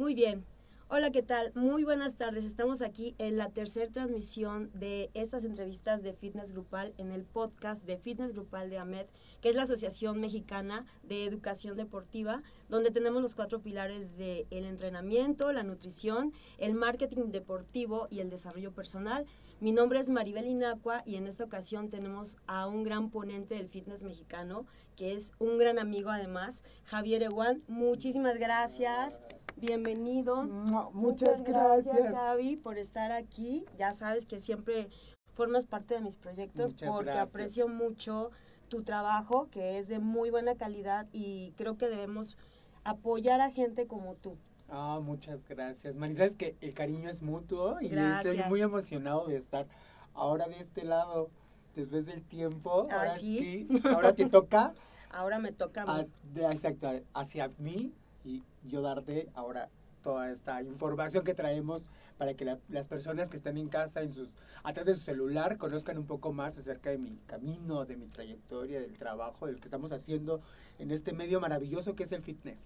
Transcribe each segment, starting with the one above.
Muy bien. Hola, ¿qué tal? Muy buenas tardes. Estamos aquí en la tercera transmisión de estas entrevistas de Fitness Grupal en el podcast de Fitness Grupal de AMED, que es la Asociación Mexicana de Educación Deportiva, donde tenemos los cuatro pilares de el entrenamiento, la nutrición, el marketing deportivo y el desarrollo personal. Mi nombre es Maribel Inacua y en esta ocasión tenemos a un gran ponente del fitness mexicano, que es un gran amigo además, Javier Eguán. Muchísimas gracias. Bienvenido. Muchas, gracias. Javi, por estar aquí. Ya sabes que siempre formas parte de mis proyectos porque aprecio mucho tu trabajo, que es de muy buena calidad y creo que debemos apoyar a gente como tú. Ah, muchas gracias. Mari, sabes que el cariño es mutuo y estoy muy emocionado de estar ahora de este lado después del tiempo. Ah, ahora sí. ahora te toca. ahora me toca a mí. exacto, hacia mí y yo darte ahora toda esta información que traemos para que las personas que están en casa, en sus, atrás de su celular, conozcan un poco más acerca de mi camino, de mi trayectoria, del trabajo, del que estamos haciendo en este medio maravilloso que es el fitness.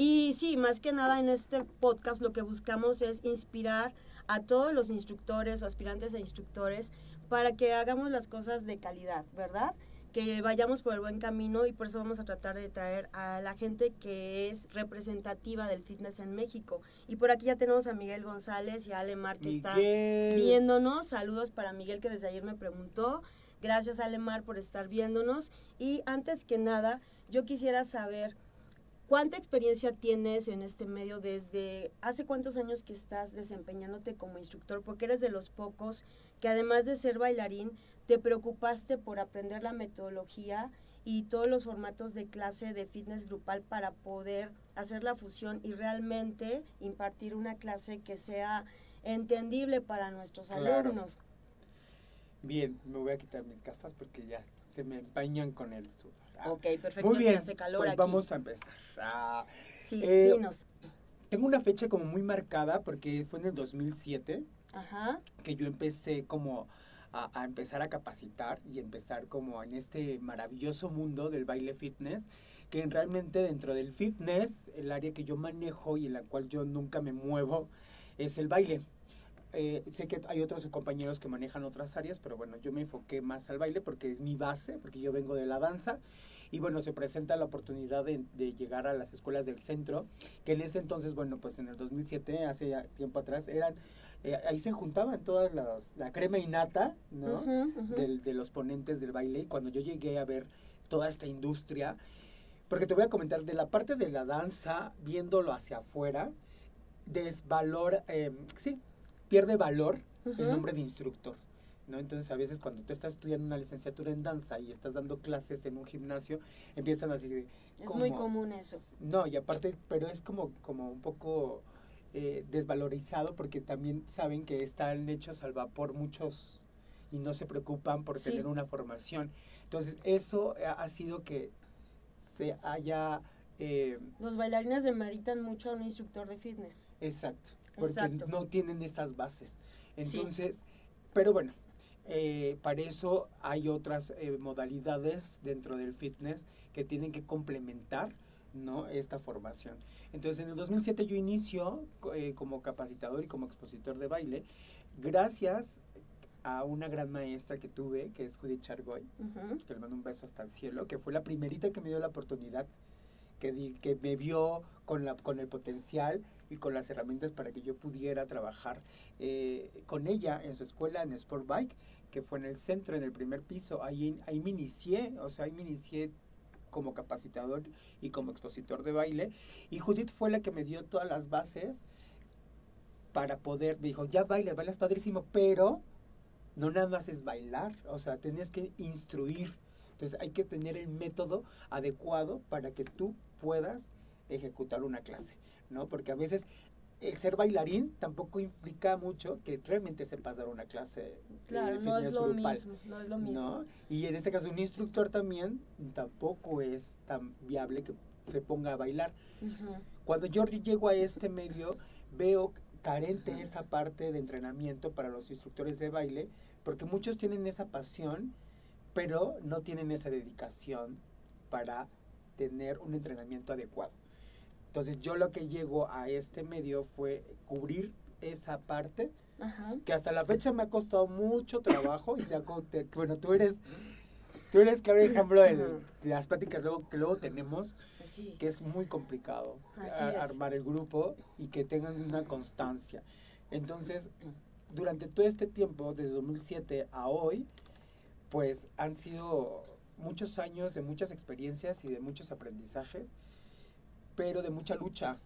Y sí, más que nada en este podcast lo que buscamos es inspirar a todos los instructores o aspirantes a instructores para que hagamos las cosas de calidad, ¿verdad? Que vayamos por el buen camino y por eso vamos a tratar de traer a la gente que es representativa del fitness en México. Y por aquí ya tenemos a Miguel González y a Alemar que está viéndonos. Saludos para Miguel que desde ayer me preguntó. Gracias Alemar por estar viéndonos. Y antes que nada, yo quisiera saber ¿Cuánta experiencia tienes en este medio desde hace cuántos años que estás desempeñándote como instructor? Porque eres de los pocos que además de ser bailarín, te preocupaste por aprender la metodología y todos los formatos de clase de fitness grupal para poder hacer la fusión y realmente impartir una clase que sea entendible para nuestros alumnos. Bien, me voy a quitar mis gafas porque ya se me empañan con el sudor. Ok, perfecto. Muy bien, hace calor pues vamos a empezar. Ah, sí, eh, dinos. Tengo una fecha como muy marcada porque fue en el 2007 Ajá. que yo empecé como a, a, empezar a capacitar y empezar como en este maravilloso mundo del baile fitness que realmente dentro del fitness el área que yo manejo y en la cual yo nunca me muevo es el baile. Eh, sé que hay otros compañeros que manejan otras áreas, pero bueno, yo me enfoqué más al baile porque es mi base, porque yo vengo de la danza. Y bueno, se presenta la oportunidad de, llegar a las escuelas del centro, que en ese entonces, bueno, pues en el 2007, hace tiempo atrás, eran eh, ahí se juntaban todas las, la crema innata, ¿no? de los ponentes del baile. Y cuando yo llegué a ver toda esta industria, porque te voy a comentar de la parte de la danza, viéndolo hacia afuera, desvalor, eh, sí, pierde valor el nombre de instructor. ¿no? Entonces a veces cuando tú estás estudiando una licenciatura en danza y estás dando clases en un gimnasio, empiezan a decir... Es muy común eso. No, y aparte, pero es como, como un poco eh, desvalorizado porque también saben que están hechos al vapor muchos y no se preocupan por tener una formación. Entonces eso ha sido que se haya... Eh, Los bailarines demeritan mucho a un instructor de fitness. Exacto porque no tienen esas bases. Entonces, pero bueno, eh, para eso hay otras eh, modalidades dentro del fitness que tienen que complementar ¿no? esta formación. Entonces, en el 2007 yo inicio eh, como capacitador y como expositor de baile, gracias a una gran maestra que tuve, que es Judith Chargoy, que le mando un beso hasta el cielo, que fue la primerita que me dio la oportunidad, que, que me vio con, la, con el potencial y con las herramientas para que yo pudiera trabajar eh, con ella en su escuela en Sport Bike, que fue en el centro, en el primer piso. Ahí, ahí me inicié, o sea, ahí me inicié como capacitador y como expositor de baile. Y Judith fue la que me dio todas las bases para poder, me dijo, ya bailas, bailas padrísimo, pero no nada más es bailar, o sea, tenías que instruir. Entonces hay que tener el método adecuado para que tú puedas ejecutar una clase. ¿No? Porque a veces el ser bailarín tampoco implica mucho que realmente sepas dar una clase claro, no es lo mismo, no es lo mismo. Y en este caso un instructor también tampoco es tan viable que se ponga a bailar. Cuando yo llego a este medio veo carente esa parte de entrenamiento para los instructores de baile, porque muchos tienen esa pasión, pero no tienen esa dedicación para tener un entrenamiento adecuado. Entonces yo lo que llego a este medio fue cubrir esa parte, que hasta la fecha me ha costado mucho trabajo y te, bueno, tú eres tú eres claro ejemplo de, las pláticas luego, que luego tenemos, que es muy complicado armar el grupo y que tengan una constancia. Entonces, durante todo este tiempo, desde 2007 a hoy, pues han sido muchos años de muchas experiencias y de muchos aprendizajes, pero de mucha lucha.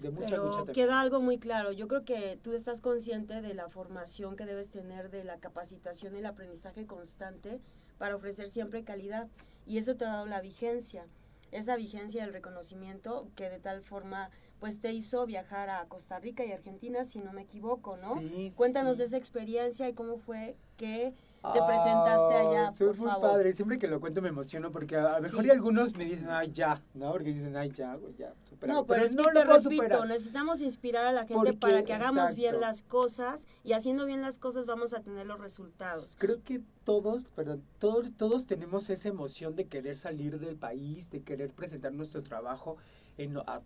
De mucha pero queda algo muy claro. Yo creo que tú estás consciente de la formación que debes tener, de la capacitación y el aprendizaje constante para ofrecer siempre calidad. Y eso te ha dado la vigencia, esa vigencia del reconocimiento que de tal forma pues te hizo viajar a Costa Rica y Argentina, si no me equivoco, ¿no? Cuéntanos de esa experiencia y cómo fue que te presentaste allá, por muy padre, siempre que lo cuento me emociono porque a, lo mejor y algunos me dicen, ay, ya, ¿no? Porque dicen, ay, ya, güey, ya, No, pero, es que te repito, necesitamos inspirar a la gente para que hagamos bien las cosas y haciendo bien las cosas vamos a tener los resultados. Creo que todos, perdón, todos, todos tenemos esa emoción de querer salir del país, de querer presentar nuestro trabajo en, a,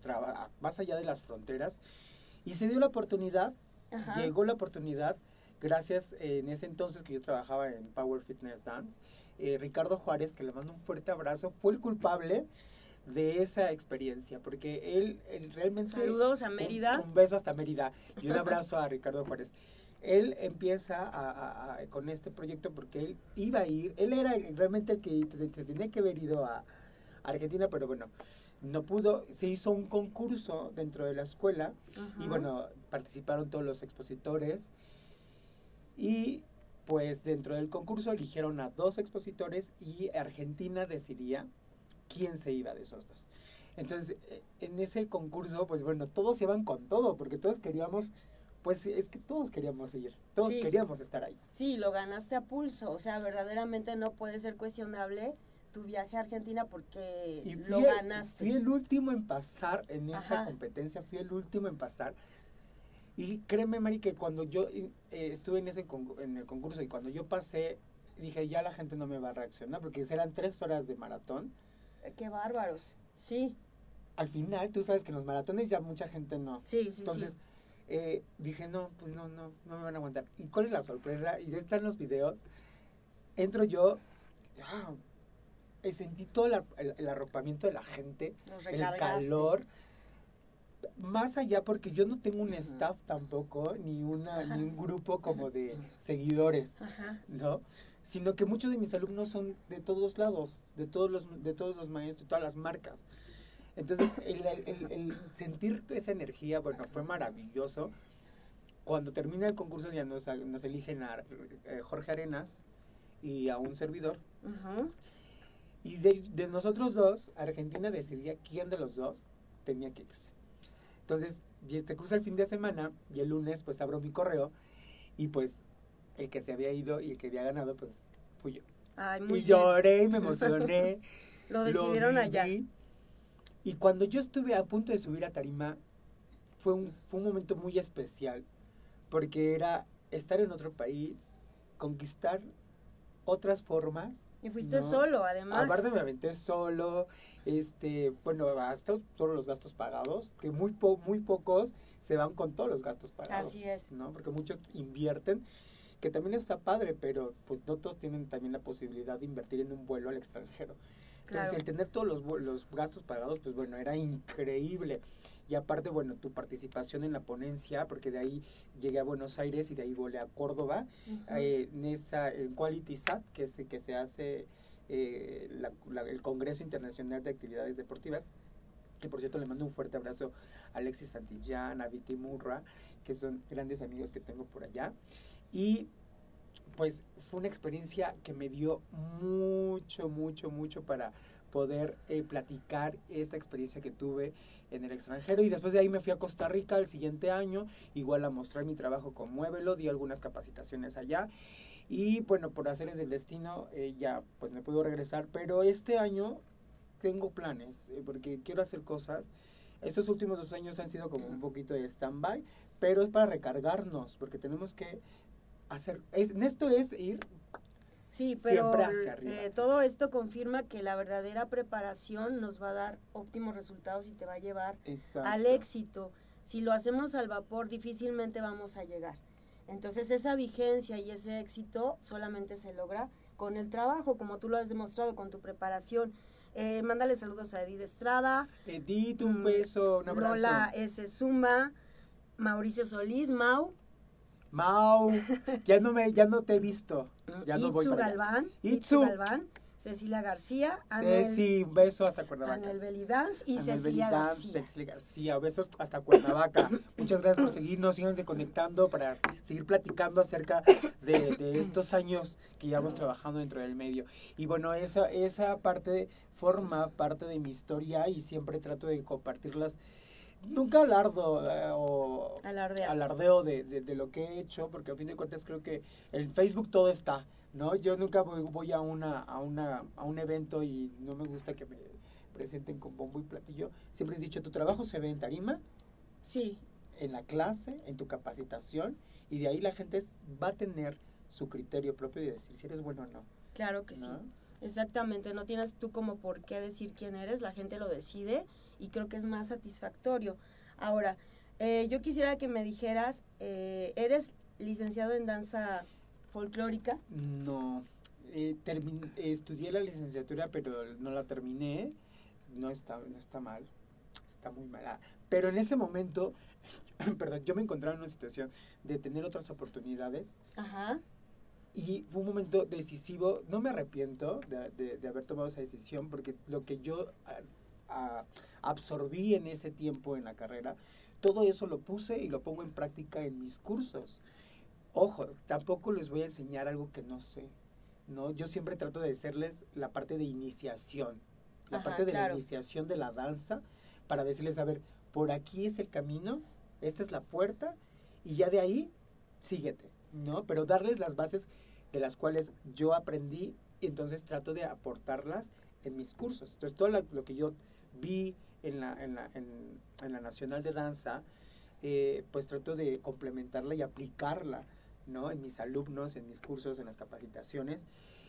más allá de las fronteras. Y se dio la oportunidad, llegó la oportunidad gracias eh, en ese entonces que yo trabajaba en Power Fitness Dance, eh, Ricardo Juárez, que le mando un fuerte abrazo, fue el culpable de esa experiencia, porque él, realmente... Saludos a Mérida. Un, beso hasta Mérida y un abrazo a Ricardo Juárez. Él empieza con este proyecto porque él iba a ir, él era realmente el que tenía que haber ido a Argentina, pero bueno, no pudo, se hizo un concurso dentro de la escuela y bueno, participaron todos los expositores y pues dentro del concurso eligieron a dos expositores y Argentina decidía quién se iba de esos dos. Entonces, eh, en ese concurso, pues bueno, todos iban con todo, porque todos queríamos, pues es que todos queríamos ir, todos queríamos estar ahí. Sí, lo ganaste a pulso, o sea, verdaderamente no puede ser cuestionable tu viaje a Argentina porque lo ganaste. Fui el último en pasar en esa competencia, fui el último en pasar y créeme, Mari, que cuando yo eh, estuve en, ese en el concurso y cuando yo pasé, dije, ya la gente no me va a reaccionar, porque eran tres horas de maratón. Eh, qué bárbaros, sí. Al final, tú sabes que en los maratones ya mucha gente no. Sí, sí, Entonces, Eh, dije, no, pues no, no, no me van a aguantar. ¿Y cuál es la sorpresa? Y de están los videos. Entro yo, ah, sentí todo el, arropamiento de la gente, el calor más allá porque yo no tengo un staff tampoco, ni, una, ni un grupo como de seguidores, ¿no? Sino que muchos de mis alumnos son de todos lados, de todos los, de todos los maestros, de todas las marcas. Entonces, el, el, sentir esa energía, bueno, fue maravilloso. Cuando termina el concurso ya nos, nos eligen a eh, Jorge Arenas y a un servidor. Y de, de, nosotros dos, Argentina decidía quién de los dos tenía que irse. Entonces, te cruza el fin de semana y el lunes pues abro mi correo y pues el que se había ido y el que había ganado pues fui yo. y lloré y me emocioné. lo decidieron allá. Y cuando yo estuve a punto de subir a Tarima, fue un, fue un momento muy especial, porque era estar en otro país, conquistar otras formas. Y fuiste solo, además. Aparte me aventé solo, este, bueno, hasta todos los gastos pagados, que muy, muy pocos se van con todos los gastos pagados. Así es. ¿no? Porque muchos invierten, que también está padre, pero pues no todos tienen también la posibilidad de invertir en un vuelo al extranjero. Entonces, el tener todos los, los gastos pagados, pues bueno, era increíble. Y aparte, bueno, tu participación en la ponencia, porque de ahí llegué a Buenos Aires y de ahí volé a Córdoba, eh, en esa en Quality Sat, que, es, que se hace eh, el Congreso Internacional de Actividades Deportivas, que por cierto le mando un fuerte abrazo a Alexis Santillán, a Viti Murra, que son grandes amigos que tengo por allá. Y pues fue una experiencia que me dio mucho, mucho, mucho para poder eh, platicar esta experiencia que tuve en el extranjero y después de ahí me fui a Costa Rica el siguiente año, igual a mostrar mi trabajo con Muévelo, di algunas capacitaciones allá y bueno, por hacerles del destino eh, ya pues me puedo regresar, pero este año tengo planes, eh, porque quiero hacer cosas. Estos últimos dos años han sido como un poquito de stand-by, pero es para recargarnos, porque tenemos que hacer, es, esto es ir Sí, pero eh, todo esto confirma que la verdadera preparación nos va a dar óptimos resultados y te va a llevar al éxito. Si lo hacemos al vapor, difícilmente vamos a llegar. Entonces esa vigencia y ese éxito solamente se logra con el trabajo, como tú lo has demostrado con tu preparación. Eh, mándale saludos a Edith Estrada. Edith, un mm, beso, un abrazo. Lola S. Suma, Mauricio Solís, Mau. Mau, ya no, me, ya no te he visto. Ya no voy Galván. Itzu. Galván. Cecilia García. Ceci, un beso hasta Cuernavaca. Anel Belidance y Cecilia García. Cecilia García, besos hasta Cuernavaca. Muchas gracias por seguirnos, sigan conectando para seguir platicando acerca de, de, estos años que llevamos trabajando dentro del medio. Y bueno, esa, esa parte forma parte de mi historia y siempre trato de compartirlas nunca alardo eh, o alardeo de, de, lo que he hecho, porque a fin de cuentas creo que en Facebook todo está, ¿no? Yo nunca voy, a, una, a, una, a un evento y no me gusta que me presenten con bombo y platillo. Siempre he dicho, tu trabajo se ve en tarima, sí. en la clase, en tu capacitación, y de ahí la gente va a tener su criterio propio de decir si eres bueno o no. Claro que sí. Exactamente, no tienes tú como por qué decir quién eres, la gente lo decide y creo que es más satisfactorio. Ahora, eh, yo quisiera que me dijeras, eh, ¿eres licenciado en danza folclórica? No, eh, estudié la licenciatura pero no la terminé, no está, no está mal, está muy mala. Pero en ese momento, perdón, yo me encontraba en una situación de tener otras oportunidades. Ajá. Y fue un momento decisivo, no me arrepiento de, de, haber tomado esa decisión, porque lo que yo absorbí en ese tiempo en la carrera, todo eso lo puse y lo pongo en práctica en mis cursos. Ojo, tampoco les voy a enseñar algo que no sé, ¿no? Yo siempre trato de decirles la parte de iniciación, la parte de la iniciación de la danza, para decirles, a ver, por aquí es el camino, esta es la puerta, y ya de ahí, síguete, ¿no? Pero darles las bases de las cuales yo aprendí y entonces trato de aportarlas en mis cursos. Entonces todo lo, que yo vi en la, en la, en, la Nacional de Danza, eh, pues trato de complementarla y aplicarla ¿no? en mis alumnos, en mis cursos, en las capacitaciones.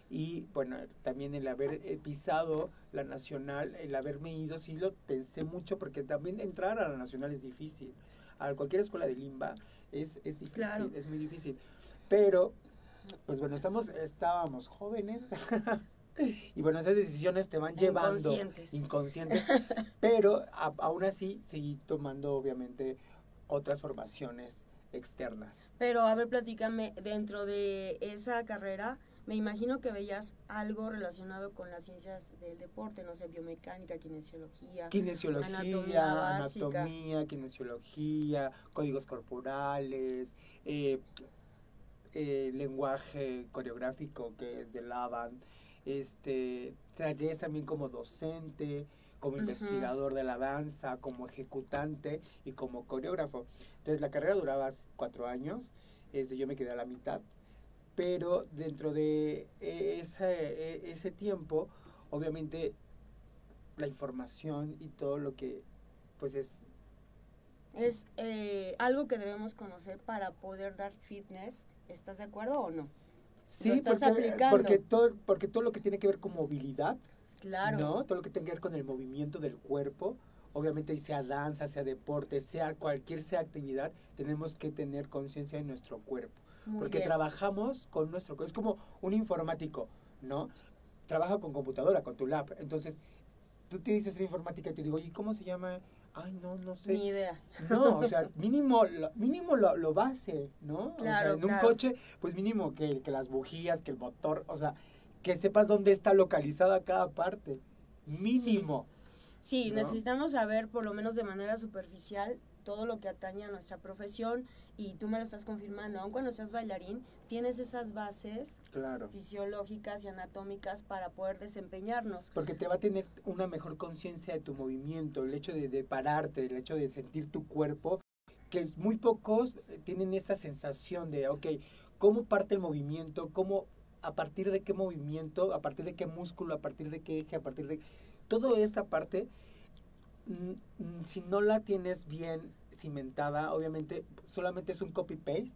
Y bueno, también el haber eh, pisado la nacional, el haberme ido, sí lo pensé mucho porque también entrar a la nacional es difícil. A cualquier escuela de limba es, es difícil, es muy difícil. Pero pues bueno, estamos, estábamos jóvenes. y bueno, esas decisiones te van llevando inconscientes, inconscientes pero aún así seguí tomando obviamente otras formaciones externas. Pero a ver, platícame, dentro de esa carrera, me imagino que veías algo relacionado con las ciencias del deporte, no sé, biomecánica, kinesiología, kinesiología, anatomía, anatomía kinesiología, códigos corporales, eh, eh, lenguaje coreográfico que es de Lavan. Este, trabajé también como docente, como investigador de la danza, como ejecutante y como coreógrafo. Entonces la carrera duraba cuatro años, este, yo me quedé a la mitad, pero dentro de ese, e, ese tiempo, obviamente la información y todo lo que pues es es eh, algo que debemos conocer para poder dar fitness ¿Estás de acuerdo o no? Sí, porque, porque, todo, porque todo lo que tiene que ver con movilidad, claro. ¿no? Todo lo que tiene que ver con el movimiento del cuerpo, obviamente sea danza, sea deporte, sea cualquier sea actividad, tenemos que tener conciencia de nuestro cuerpo. porque trabajamos con nuestro cuerpo. Es como un informático, ¿no? Trabaja con computadora, con tu lab. Entonces, tú te dices informática y te digo, oye, ¿cómo se llama Ay, no, no sé. Ni idea. No, o sea, mínimo, lo, mínimo lo, lo base, ¿no? Claro, o sea, en un coche, pues mínimo que, que las bujías, que el motor, o sea, que sepas dónde está localizada cada parte. Mínimo. Sí, necesitamos saber, por lo menos de manera superficial, todo lo que atañe a nuestra profesión y tú me lo estás confirmando, aun cuando seas bailarín, tienes esas bases fisiológicas y anatómicas para poder desempeñarnos. Porque te va a tener una mejor conciencia de tu movimiento, el hecho de, de, pararte, el hecho de sentir tu cuerpo, que muy pocos tienen esa sensación de, ok, ¿cómo parte el movimiento? ¿Cómo, a partir de qué movimiento? ¿A partir de qué músculo? ¿A partir de qué eje? ¿A partir de...? Toda esa parte, mm, mm, si no la tienes bien cimentada, obviamente solamente es un copy-paste,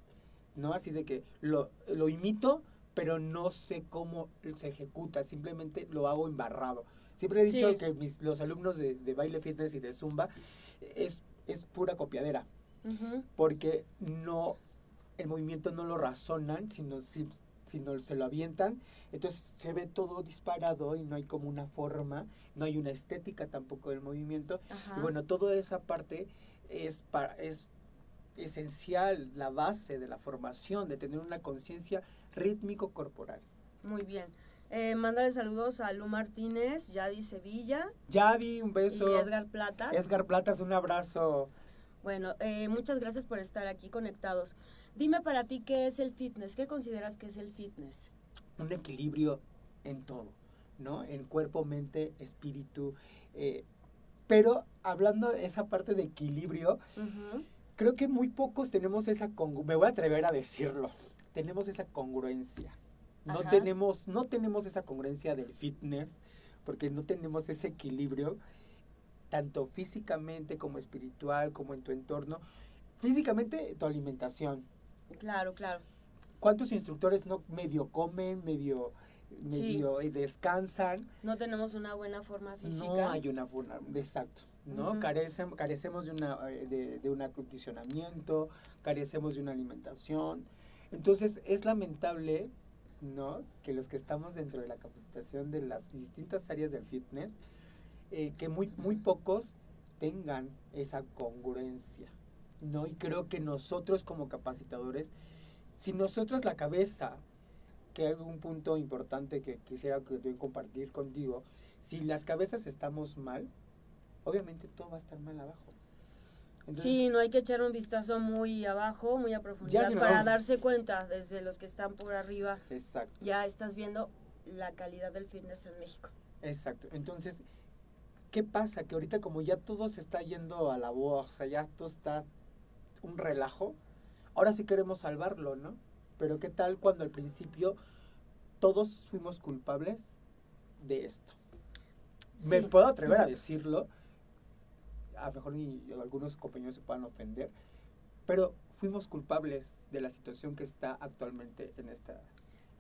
¿no? Así de que lo, lo imito, pero no sé cómo se ejecuta, simplemente lo hago embarrado. Siempre he dicho que mis, los alumnos de, baile fitness y de zumba es, es pura copiadera, porque no el movimiento no lo razonan, sino, si, sino se lo avientan, entonces se ve todo disparado y no hay como una forma, no hay una estética tampoco del movimiento. Y bueno, toda esa parte es, para, es esencial, la base de la formación, de tener una conciencia rítmico-corporal. Muy bien. Eh, mándale saludos a Lu Martínez, Yadi Sevilla. Yadi, un beso. Y Edgar Platas. Edgar Platas, un abrazo. Bueno, eh, muchas gracias por estar aquí conectados. Dime para ti qué es el fitness, qué consideras que es el fitness. Un equilibrio en todo, ¿no? En cuerpo, mente, espíritu. Eh, pero hablando de esa parte de equilibrio, creo que muy pocos tenemos esa me voy a atrever a decirlo, tenemos esa congruencia. No tenemos, no tenemos esa congruencia del fitness, porque no tenemos ese equilibrio, tanto físicamente como espiritual, como en tu entorno. Físicamente, tu alimentación, Claro, claro. ¿Cuántos instructores no medio comen, medio medio descansan? No tenemos una buena forma física. No hay una forma, exacto. ¿no? carecemos de, una, eh, de, un acondicionamiento, carecemos de una alimentación. Entonces es lamentable ¿no? que los que estamos dentro de la capacitación de las distintas áreas del fitness, eh, que muy, muy pocos tengan esa congruencia. ¿No? Y creo que nosotros como capacitadores, si nosotros la cabeza, que hay un punto importante que quisiera que compartir contigo, si las cabezas estamos mal, obviamente todo va a estar mal abajo. sí, no hay que echar un vistazo muy abajo, muy a profundidad, para darse cuenta desde los que están por arriba. Exacto. Ya estás viendo la calidad del fitness en México. Exacto. Entonces, ¿qué pasa? Que ahorita como ya todo se está yendo a la voz, o sea, ya todo está un relajo, ahora sí queremos salvarlo, ¿no? Pero ¿qué tal cuando al principio todos fuimos culpables de esto? Me puedo atrever a decirlo, a lo mejor ni algunos compañeros se puedan ofender, pero fuimos culpables de la situación que está actualmente en esta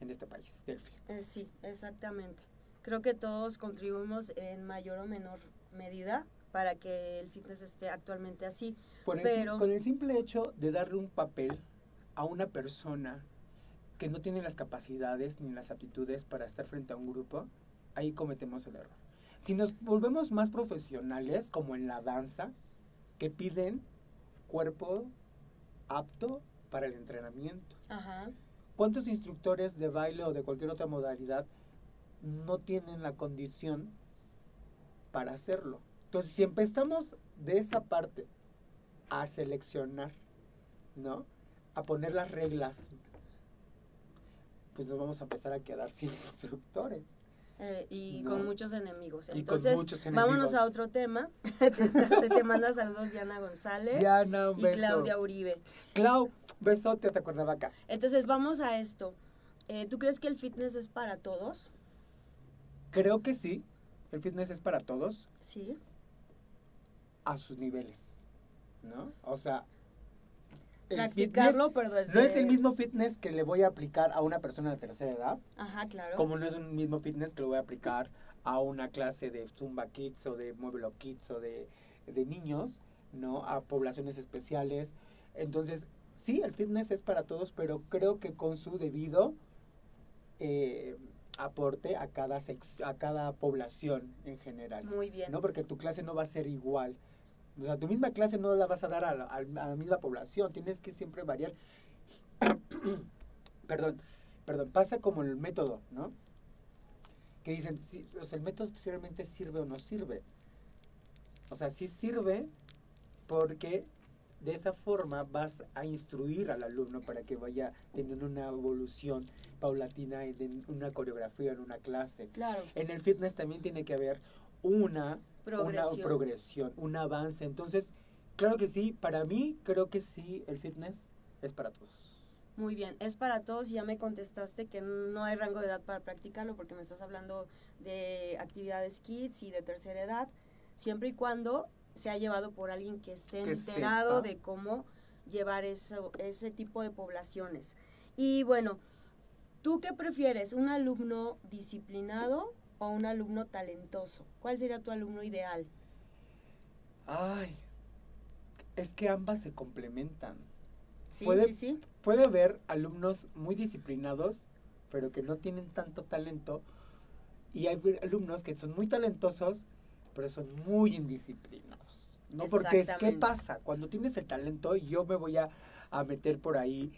en este país, Delphi. Eh, sí, exactamente. Creo que todos contribuimos en mayor o menor medida para que el fitness esté actualmente así. Pero, con el simple hecho de darle un papel a una persona que no tiene las capacidades ni las aptitudes para estar frente a un grupo, ahí cometemos el error. Si nos volvemos más profesionales, como en la danza, que piden cuerpo apto para el entrenamiento. ¿Cuántos instructores de baile o de cualquier otra modalidad no tienen la condición para hacerlo? Entonces, si empezamos de esa parte a seleccionar, ¿no? A poner las reglas, pues nos vamos a empezar a quedar sin instructores. Eh, y con muchos enemigos. Entonces, vámonos a otro tema. te, manda saludos Diana González Diana, un y Claudia Uribe. Clau, besote hasta Cuernavaca. Entonces, vamos a esto. Eh, ¿Tú crees que el fitness es para todos? Creo que sí. El fitness es para todos. Sí a sus niveles, ¿no? O sea, practicarlo, pero No es el mismo fitness que le voy a aplicar a una persona de tercera edad. Ajá, claro. Como no es el mismo fitness que le voy a aplicar a una clase de Zumba Kids o de Muevelo Kids o de, niños, ¿no? A poblaciones especiales. Entonces, sí, el fitness es para todos, pero creo que con su debido eh, aporte a cada, a cada población en general. Muy bien. ¿no? Porque tu clase no va a ser igual o sea, tu misma clase no la vas a dar a la, misma población, tienes que siempre variar. perdón, perdón, pasa como el método, ¿no? Que dicen, o sea, el método realmente sirve o no sirve. O sea, sí sirve porque de esa forma vas a instruir al alumno para que vaya teniendo una evolución paulatina en una coreografía, en una clase. Claro. En el fitness también tiene que haber una progresión. una progresión, un avance. Entonces, claro que sí, para mí creo que sí, el fitness es para todos. Muy bien, es para todos. Ya me contestaste que no hay rango de edad para practicarlo porque me estás hablando de actividades kids y de tercera edad, siempre y cuando se ha llevado por alguien que esté enterado de cómo llevar eso, ese tipo de poblaciones. Y bueno, ¿Tú qué prefieres, un alumno disciplinado o un alumno talentoso? ¿Cuál sería tu alumno ideal? Ay, es que ambas se complementan. Sí, sí, sí. Puede haber alumnos muy disciplinados, pero que no tienen tanto talento, y hay alumnos que son muy talentosos, pero son muy indisciplinados. ¿no? Porque es, ¿qué pasa? Cuando tienes el talento, yo me voy a, meter por ahí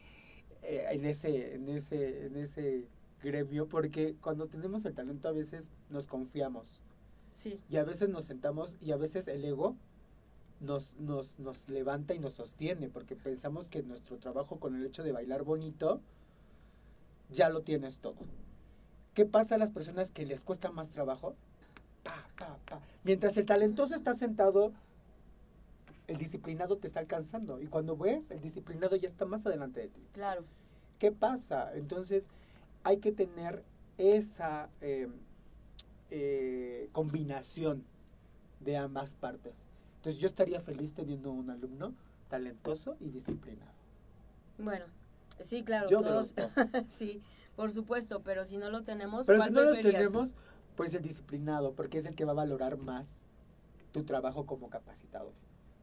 eh, en, ese, en, ese, en ese gremio, porque cuando tenemos el talento a veces nos confiamos. Sí. Y a veces nos sentamos y a veces el ego nos, nos, nos levanta y nos sostiene, porque pensamos que nuestro trabajo con el hecho de bailar bonito, ya lo tienes todo. ¿Qué pasa a las personas que les cuesta más trabajo? Pa, pa, pa. Mientras el talentoso está sentado, el disciplinado te está alcanzando. Y cuando ves, el disciplinado ya está más adelante de ti. Claro. ¿Qué pasa? Entonces, hay que tener esa eh, eh, combinación de ambas partes. Entonces yo estaría feliz teniendo un alumno talentoso y disciplinado. Bueno, sí, claro, todos, sí, por supuesto, pero si no lo tenemos, pero si no lo tenemos, pues el disciplinado, porque es el que va a valorar más tu trabajo como capacitador.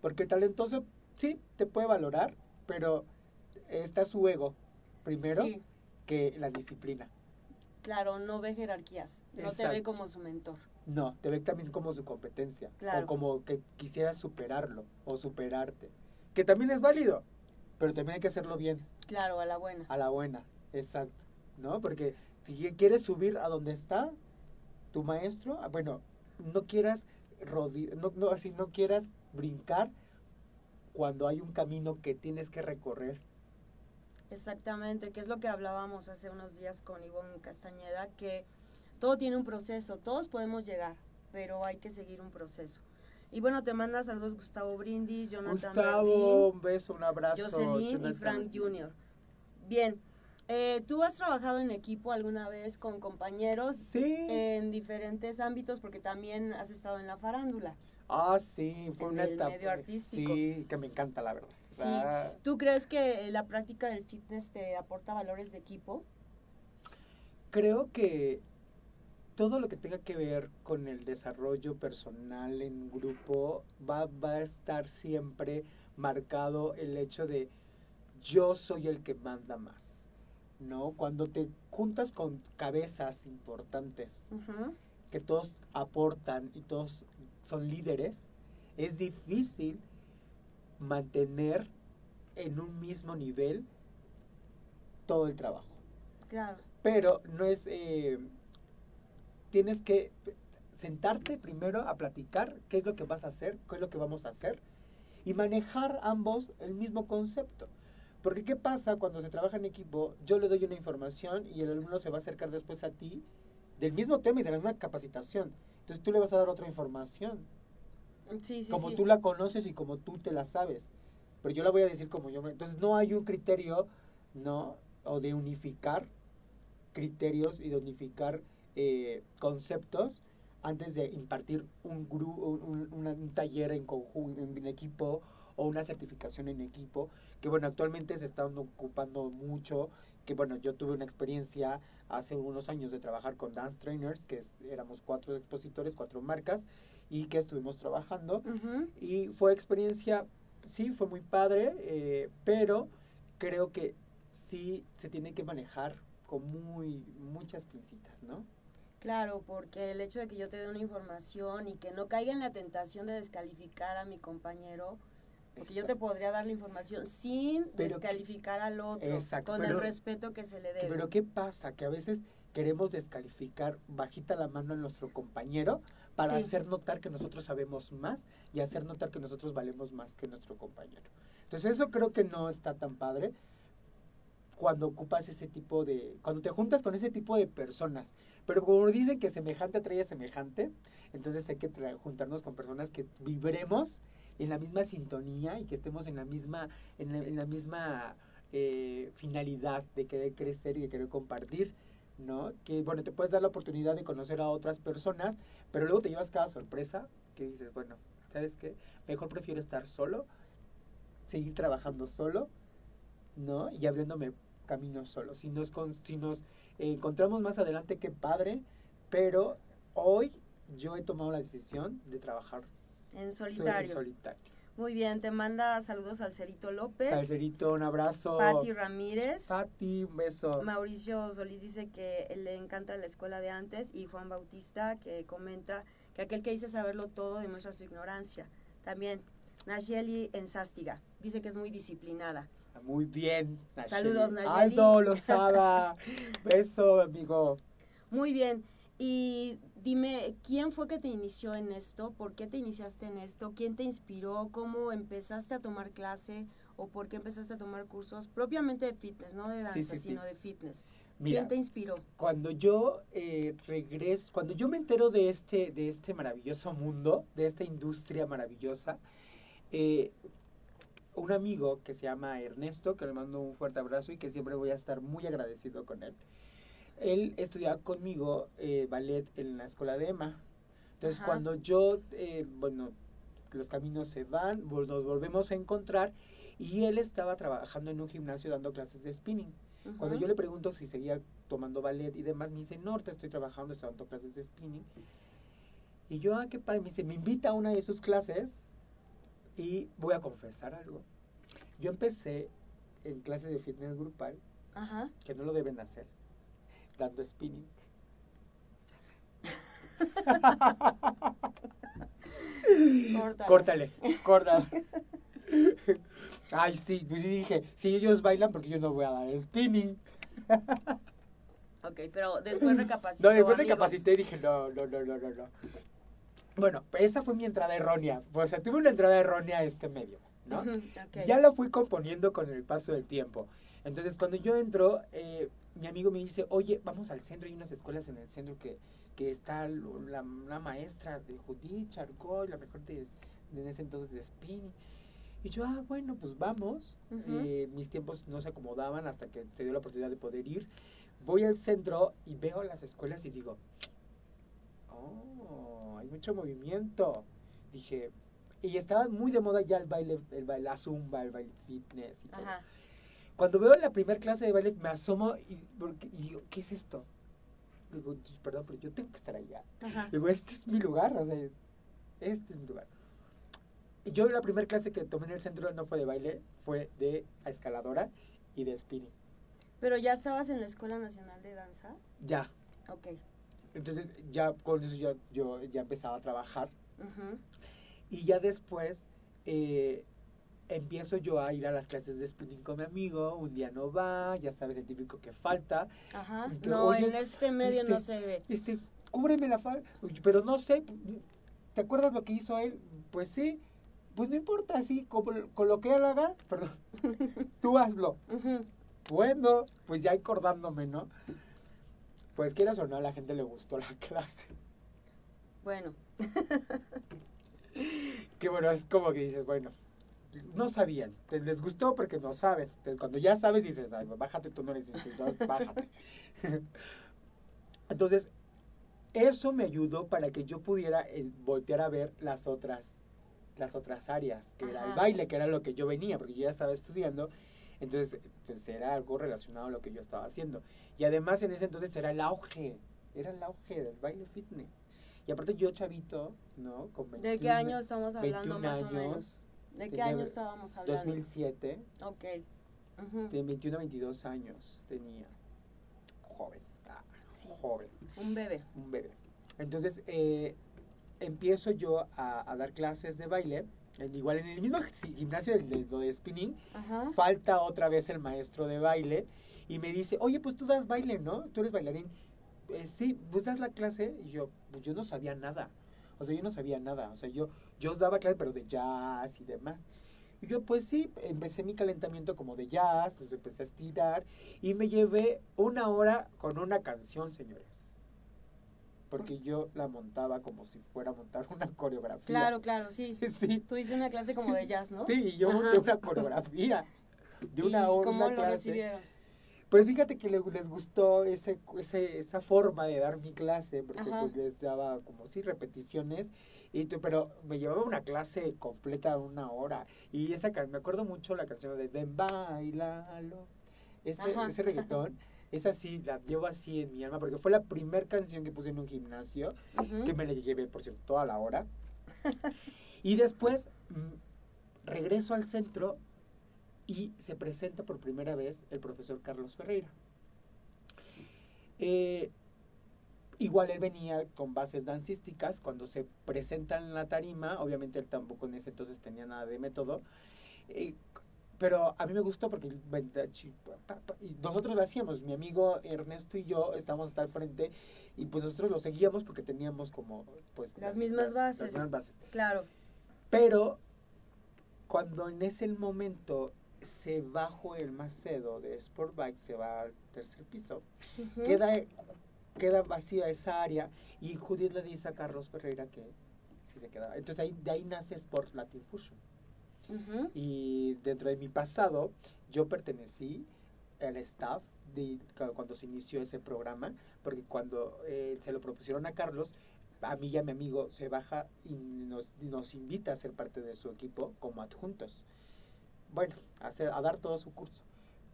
Porque el talentoso sí te puede valorar, pero está su ego primero que la disciplina. Claro, no ve jerarquías, no te ve como su mentor. No, te ve también como su competencia. O como que quisieras superarlo o superarte. Que también es válido, pero también hay que hacerlo bien. Claro, a la buena. A la buena, exacto. ¿No? Porque si quieres subir a donde está tu maestro, ah, bueno, no quieras rodear, no, no, así no quieras brincar cuando hay un camino que tienes que recorrer. Exactamente, que es lo que hablábamos hace unos días con Ivonne Castañeda, que todo tiene un proceso, todos podemos llegar, pero hay que seguir un proceso. Y bueno, te manda saludos Gustavo Brindis, Jonathan Gustavo, un beso, un abrazo. Jocelyn y Frank Jr. Bien, eh, ¿tú has trabajado en equipo alguna vez con compañeros? Sí. En diferentes ámbitos, porque también has estado en la farándula. Ah, sí, fue en el medio artístico. Sí, que me encanta, la verdad. Sí. ¿Tú crees que la práctica del fitness te aporta valores de equipo? Creo que todo lo que tenga que ver con el desarrollo personal en grupo va, va a estar siempre marcado el hecho de yo soy el que manda más, ¿no? Cuando te juntas con cabezas importantes, que todos aportan y todos son líderes, es difícil mantener en un mismo nivel todo el trabajo. Claro. Pero no es... Eh, tienes que sentarte primero a platicar qué es lo que vas a hacer, qué es lo que vamos a hacer y manejar ambos el mismo concepto. Porque ¿qué pasa cuando se trabaja en equipo? Yo le doy una información y el alumno se va a acercar después a ti del mismo tema y de la misma capacitación. Entonces tú le vas a dar otra información. Sí, sí, como tú la conoces y como tú te la sabes. Pero yo la voy a decir como yo me... Entonces no hay un criterio, ¿no? O de unificar criterios y de unificar eh, conceptos antes de impartir un, grupo, un, taller en, conjunto, en equipo o una certificación en equipo, que bueno, actualmente se están ocupando mucho, que bueno, yo tuve una experiencia hace unos años de trabajar con Dance Trainers, que éramos cuatro expositores, cuatro marcas, y que estuvimos trabajando, y fue experiencia, sí, fue muy padre, eh, pero creo que sí se tiene que manejar con muy, muchas pincitas, ¿no? Claro, porque el hecho de que yo te dé una información y que no caiga en la tentación de descalificar a mi compañero, porque yo te podría dar la información sin descalificar al otro, con el respeto que se le debe. Pero ¿qué pasa? Que a veces queremos descalificar bajita la mano a nuestro compañero para hacer notar que nosotros sabemos más y hacer notar que nosotros valemos más que nuestro compañero. Entonces eso creo que no está tan padre cuando ocupas ese tipo de, cuando te juntas con ese tipo de personas pero como dicen que semejante atrae a semejante, entonces hay que juntarnos con personas que vibremos en la misma sintonía y que estemos en la misma, en la, misma eh, finalidad de querer crecer y de querer compartir. ¿no? Que bueno, te puedes dar la oportunidad de conocer a otras personas, pero luego te llevas cada sorpresa que dices, bueno, ¿sabes qué? Mejor prefiero estar solo, seguir trabajando solo, ¿no? Y abriéndome caminos solo. Si nos, si nos encontramos más adelante que padre, pero hoy yo he tomado la decisión de trabajar en solitario. Muy bien, te manda saludos al Cerito López. Al Cerito, un abrazo. Pati Ramírez. Pati, un beso. Mauricio Solís dice que le encanta la escuela de antes y Juan Bautista que comenta que aquel que dice saberlo todo demuestra su ignorancia. También Nacheli Enzástiga dice que es muy disciplinada. Muy bien. Saludos, Nacheli. Aldo Lozada. beso, amigo. Muy bien. Y dime, ¿quién fue que te inició en esto? ¿Por qué te iniciaste en esto? ¿Quién te inspiró? ¿Cómo empezaste a tomar clase? ¿O por qué empezaste a tomar cursos propiamente de fitness, no de danza, sino de fitness? ¿Quién te inspiró? Cuando yo eh, regreso, cuando yo me entero de este, de este maravilloso mundo, de esta industria maravillosa, eh, un amigo que se llama Ernesto, que le mando un fuerte abrazo y que siempre voy a estar muy agradecido con él él estudiaba conmigo eh, ballet en la escuela de Emma. Entonces, cuando yo, eh, bueno, los caminos se van, nos volvemos a encontrar y él estaba trabajando en un gimnasio dando clases de spinning. Cuando yo le pregunto si seguía tomando ballet y demás, me dice, no, te estoy trabajando, estoy dando clases de spinning. Y yo, ah, qué padre, me dice, me invita a una de sus clases y voy a confesar algo. Yo empecé en clases de fitness grupal, que no lo deben hacer dando spinning. Córtale, córtale. Ay, sí, pues dije, si ellos bailan, porque yo no voy a dar spinning. ok, pero después recapacité. No, después recapacité y dije, no, no, no, no, no, Bueno, esa fue mi entrada errónea. O sea, tuve una entrada errónea a este medio, ¿no? Ya lo fui componiendo con el paso del tiempo. Entonces, cuando yo entro, eh, mi amigo me dice, oye, vamos al centro, hay unas escuelas en el centro que, que está la, maestra de Judith Charcoy, la mejor de, en ese entonces de spinning. Y yo, ah, bueno, pues vamos. Eh, mis tiempos no se acomodaban hasta que se dio la oportunidad de poder ir. Voy al centro y veo las escuelas y digo, oh, hay mucho movimiento. Dije, y estaba muy de moda ya el baile, el baile, la zumba, el baile fitness y todo. Cuando veo la primera clase de baile, me asomo y, digo, ¿qué es esto? Digo, perdón, pero yo tengo que estar allá. Digo, este es mi lugar, o sea, este es mi lugar. Y yo la primera clase que tomé en el centro no fue de baile, fue de escaladora y de spinning. ¿Pero ya estabas en la Escuela Nacional de Danza? Ya. Ok. Entonces ya con eso yo, yo ya empezaba a trabajar. Y ya después eh, empiezo yo a ir a las clases de spinning con mi amigo, un día no va, ya sabes el típico que falta. Ajá, no, en este medio no este, se ve. Este, cúbreme la falta, pero no sé, ¿te acuerdas lo que hizo él? Pues sí, pues no importa, sí, con, lo que él haga, perdón, tú hazlo. Bueno, pues ya acordándome, ¿no? Pues quieras o no, a la gente le gustó la clase. Bueno. que bueno, es como que dices, bueno, no sabían. Les gustó porque no saben. Entonces, cuando ya sabes, dices, Ay, bájate, tú no eres instructor, bájate. Entonces, eso me ayudó para que yo pudiera eh, voltear a ver las otras, las otras áreas, que era el baile, que era lo que yo venía, porque yo ya estaba estudiando. Entonces, pues era algo relacionado a lo que yo estaba haciendo. Y además, en ese entonces era el auge, era el auge del baile fitness. Y aparte yo, chavito, ¿no? ¿De qué año estamos hablando más años, o menos? ¿De qué año estábamos hablando? 2007. Ok. De 21 a 22 años tenía. Joven. Ah, joven. Un bebé. Un bebé. Entonces, eh, empiezo yo a, dar clases de baile. igual en el mismo gimnasio de, de, spinning, falta otra vez el maestro de baile y me dice, oye, pues tú das baile, ¿no? Tú eres bailarín. Eh, sí, pues das la clase. Y yo, pues yo no sabía nada. O sea, yo no sabía nada. O sea, yo, yo daba clases, pero de jazz y demás. Y yo, pues sí, empecé mi calentamiento como de jazz, pues empecé a estirar y me llevé una hora con una canción, señores. Porque yo la montaba como si fuera a montar una coreografía. Claro, claro, sí. sí. Tuviste una clase como de jazz, ¿no? Sí, yo monté una coreografía de una hora. ¿Cómo lo recibieron? Pues fíjate que les, gustó ese, ese, esa forma de dar mi clase, porque pues les daba como sí repeticiones, y pero me llevaba una clase completa de una hora. Y esa me acuerdo mucho la canción de Ven bailalo, ese, ese reggaetón. esa sí la llevo así en mi alma porque fue la primera canción que puse en un gimnasio, que me la llevé, por cierto, toda la hora. y después mm, regreso al centro y se presenta por primera vez el profesor Carlos Ferreira. Eh, igual él venía con bases dancísticas, cuando se presenta en la tarima, obviamente él tampoco en ese entonces tenía nada de método, eh, pero a mí me gustó porque nosotros lo hacíamos, mi amigo Ernesto y yo estábamos hasta el frente y pues nosotros lo seguíamos porque teníamos como pues las, mismas bases. Las mismas bases. Claro. Pero cuando en ese momento se bajó el Macedo de Sport Bike, se va al tercer piso, queda, queda vacía esa área y Judith le dice a Carlos Ferreira que si se quedaba. Entonces ahí, de ahí nace Sport Latin Fusion. Y dentro de mi pasado, yo pertenecí al staff de, cuando se inició ese programa, porque cuando eh, se lo propusieron a Carlos, a mí y a mi amigo se baja y nos, nos invita a ser parte de su equipo como adjuntos. Bueno, a, hacer, a dar todo su curso.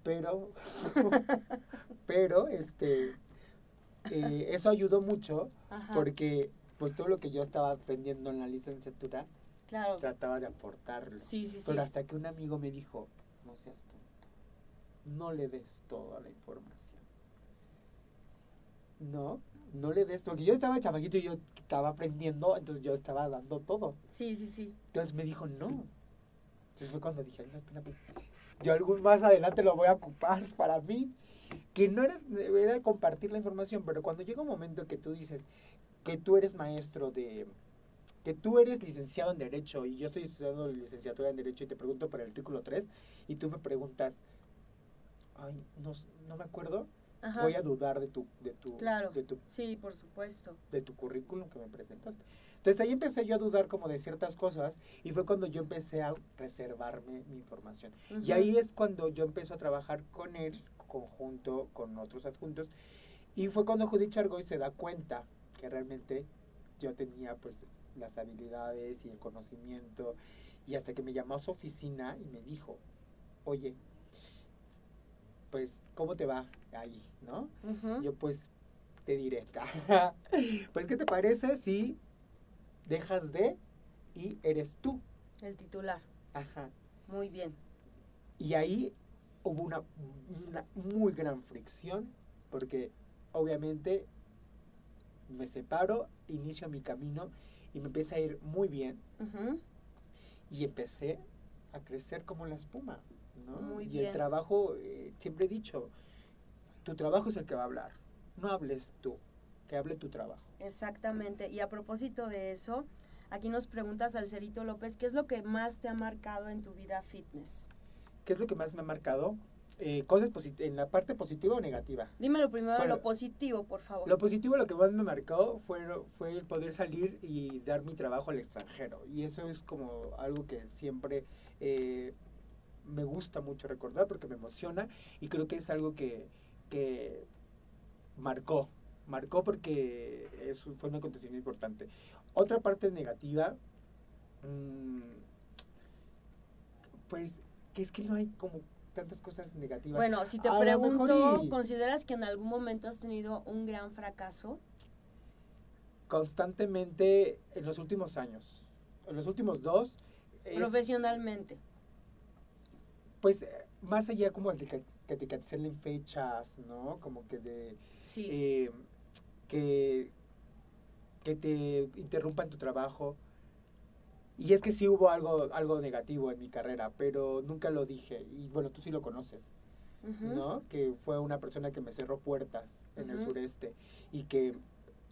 Pero, pero, este, eh, eso ayudó mucho porque pues todo lo que yo estaba aprendiendo en la licenciatura claro. trataba de aportarlo. Sí, sí, pero hasta que un amigo me dijo, no seas tonto, no le des toda la información. No, no le des, porque yo estaba chamaquito y yo estaba aprendiendo, entonces yo estaba dando todo. Sí, sí, sí. Entonces me dijo, no. Entonces fue cuando dije, no, espérate, yo algún más adelante lo voy a ocupar para mí. Que no era, era compartir la información, pero cuando llega un momento que tú dices que tú eres maestro de, que tú eres licenciado en Derecho y yo estoy estudiando licenciatura en Derecho y te pregunto por el artículo 3 y tú me preguntas, ay, no, no me acuerdo, voy a dudar de tu, de tu, claro. de tu, sí, por supuesto, de tu currículum que me presentaste. Entonces ahí empecé yo a dudar como de ciertas cosas y fue cuando yo empecé a reservarme mi información. Y ahí es cuando yo empecé a trabajar con él, conjunto con otros adjuntos, y fue cuando Judith Chargoy se da cuenta que realmente yo tenía pues las habilidades y el conocimiento y hasta que me llamó a su oficina y me dijo, oye, pues, ¿cómo te va ahí? ¿No? Yo pues te diré, pues, ¿qué te parece si dejas de y eres tú? El titular. Ajá. Muy bien. Y ahí hubo una, una muy gran fricción porque obviamente me separo, inicio mi camino y me empieza a ir muy bien. Y empecé a crecer como la espuma. ¿no? y el trabajo, eh, siempre he dicho, tu trabajo es el que va a hablar. No hables tú, que hable tu trabajo. Exactamente. Y a propósito de eso, aquí nos preguntas al Cerito López, ¿qué es lo que más te ha marcado en tu vida fitness? ¿Qué es lo que más me ha marcado? eh, cosas en la parte positiva o negativa. Dímelo primero lo positivo, por favor. Lo positivo, lo que más me marcó fue, fue el poder salir y dar mi trabajo al extranjero. Y eso es como algo que siempre eh, me gusta mucho recordar porque me emociona y creo que es algo que, que marcó. Marcó porque eso fue un acontecimiento importante. Otra parte negativa, mmm, pues que es que no hay como tantas cosas negativas. Bueno, si te pregunto, ¿consideras que en algún momento has tenido un gran fracaso? Constantemente en los últimos años. En los últimos dos. Profesionalmente. Pues más allá como de que, te cancelen fechas, ¿no? Como que de... Sí. Eh, que, que te interrumpan tu trabajo y es que sí hubo algo, algo negativo en mi carrera, pero nunca lo dije. Y bueno, tú sí lo conoces, ¿no? Que fue una persona que me cerró puertas en el sureste y que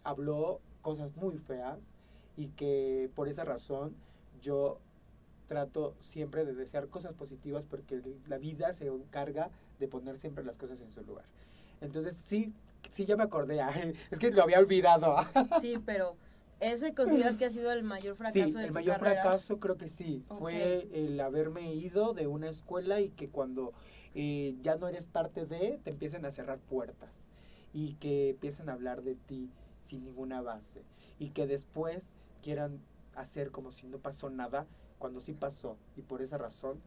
habló cosas muy feas y que por esa razón yo trato siempre de desear cosas positivas porque la vida se encarga de poner siempre las cosas en su lugar. Entonces sí, sí ya me acordé, es que lo había olvidado. sí, pero ¿Ese consideras que ha sido el mayor fracaso sí, el mayor fracaso creo que sí. Fue el haberme ido de una escuela y que cuando eh, ya no eres parte de, te empiecen a cerrar puertas y que empiecen a hablar de ti sin ninguna base y que después quieran hacer como si no pasó nada cuando sí pasó y por esa razón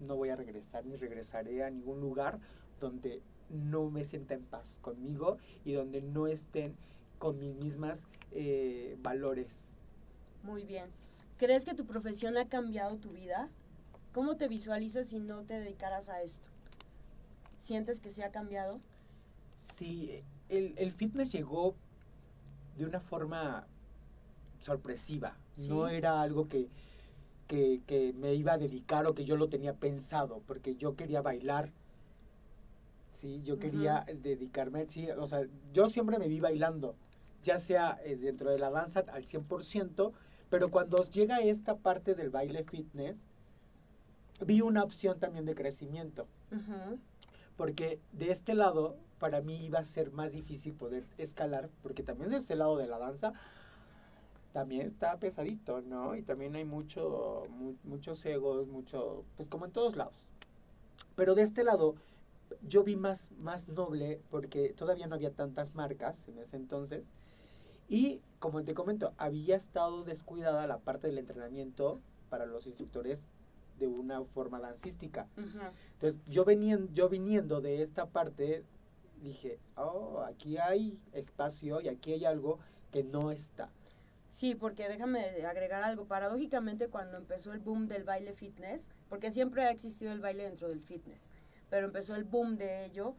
no voy a regresar ni regresaré a ningún lugar donde no me sienta en paz conmigo y donde no estén con mis mismas eh, valores. Muy bien. ¿Crees que tu profesión ha cambiado tu vida? ¿Cómo te visualizas si no te dedicaras a esto? ¿Sientes que se ha cambiado? Sí, el, el fitness llegó de una forma sorpresiva. No era algo que, que, me iba a dedicar o que yo lo tenía pensado, porque yo quería bailar. Sí, yo quería dedicarme, sí, o sea, yo siempre me vi bailando, ya sea eh, dentro de la danza al 100%, pero cuando llega esta parte del baile fitness, vi una opción también de crecimiento. Porque de este lado, para mí iba a ser más difícil poder escalar, porque también de este lado de la danza también está pesadito, ¿no? Y también hay mucho, muchos egos, mucho, pues como en todos lados. Pero de este lado yo vi más, más noble porque todavía no había tantas marcas en ese entonces. Y como te comento, había estado descuidada la parte del entrenamiento para los instructores de una forma dancística. Entonces yo, venía, yo viniendo de esta parte, dije, oh, aquí hay espacio y aquí hay algo que no está. Sí, porque déjame agregar algo. Paradójicamente, cuando empezó el boom del baile fitness, porque siempre ha existido el baile dentro del fitness, pero empezó el boom de ello,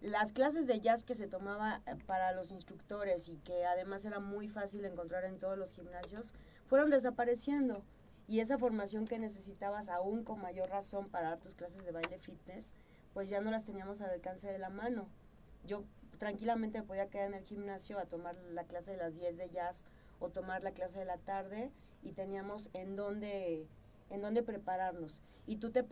las clases de jazz que se tomaba eh, para los instructores y que además era muy fácil encontrar en todos los gimnasios, fueron desapareciendo. Y esa formación que necesitabas aún con mayor razón para dar tus clases de baile fitness, pues ya no las teníamos al alcance de la mano. Yo tranquilamente podía quedar en el gimnasio a tomar la clase de las 10 de jazz o tomar la clase de la tarde y teníamos en dónde, en dónde prepararnos. Y tú te,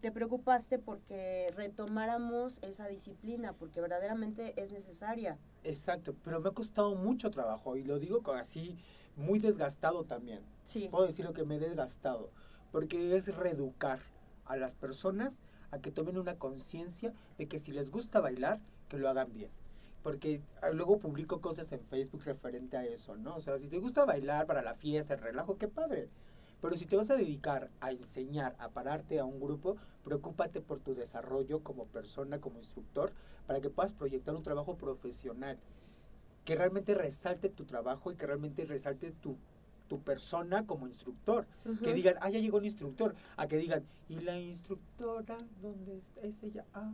te preocupaste porque retomáramos esa disciplina, porque verdaderamente es necesaria. Exacto, pero me ha costado mucho trabajo y lo digo con así muy desgastado también. Sí. Puedo decir lo que me he desgastado, porque es reeducar a las personas a que tomen una conciencia de que si les gusta bailar, que lo hagan bien porque ah, luego publico cosas en Facebook referente a eso, ¿no? O sea, si te gusta bailar para la fiesta, el relajo, qué padre. Pero si te vas a dedicar a enseñar, a pararte a un grupo, preocúpate por tu desarrollo como persona, como instructor, para que puedas proyectar un trabajo profesional, que realmente resalte tu trabajo y que realmente resalte tu, tu persona como instructor. Que digan, ah, ya llegó un instructor. A que digan, ¿y la instructora dónde está? ¿Es ella? Ah,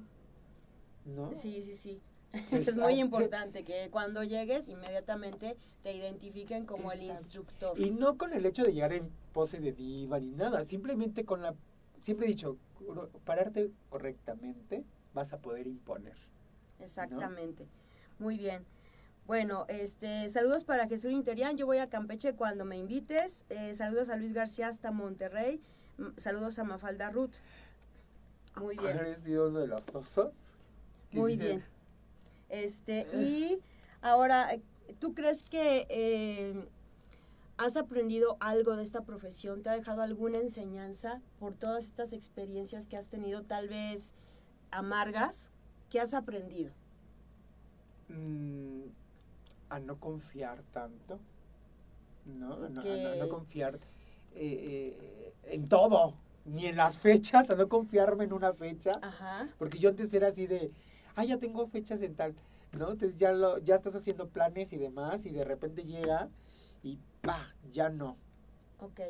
¿no? Sí, sí, sí. es muy importante que cuando llegues inmediatamente te identifiquen como el instructor. Y no con el hecho de llegar en pose de diva ni nada, simplemente con la, siempre he dicho, pararte correctamente vas a poder imponer. Exactamente. Muy bien. Bueno, este, saludos para Jesús Interian. Yo voy a Campeche cuando me invites. Eh, saludos a Luis García hasta Monterrey. Saludos a Mafalda Ruth. Muy bien. ¿Has sido uno de los osos? Muy bien. Este, y ahora, ¿tú crees que eh, has aprendido algo de esta profesión? ¿Te ha dejado alguna enseñanza por todas estas experiencias que has tenido, tal vez amargas? ¿Qué has aprendido? Mm, a no confiar tanto, ¿no? A, no, confiar eh, eh, en todo, ni en las fechas, a no confiarme en una fecha. Porque yo antes era así de, ah, ya tengo fechas en tal, ¿no? Entonces ya, lo, ya estás haciendo planes y demás y de repente llega y pa, ya no. Ok.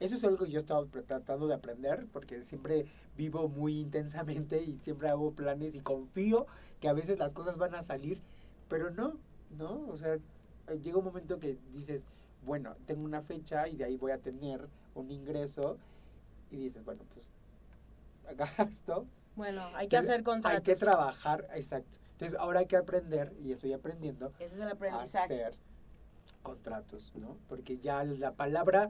Eso es algo que yo he estado tratando de aprender porque siempre vivo muy intensamente y siempre hago planes y confío que a veces las cosas van a salir, pero no, ¿no? O sea, llega un momento que dices, bueno, tengo una fecha y de ahí voy a tener un ingreso y dices, bueno, pues gasto, bueno, hay que hacer contratos. Hay que trabajar, exacto. Entonces ahora hay que aprender, y estoy aprendiendo, Ese es el aprendizaje. a hacer contratos, ¿no? Porque ya la palabra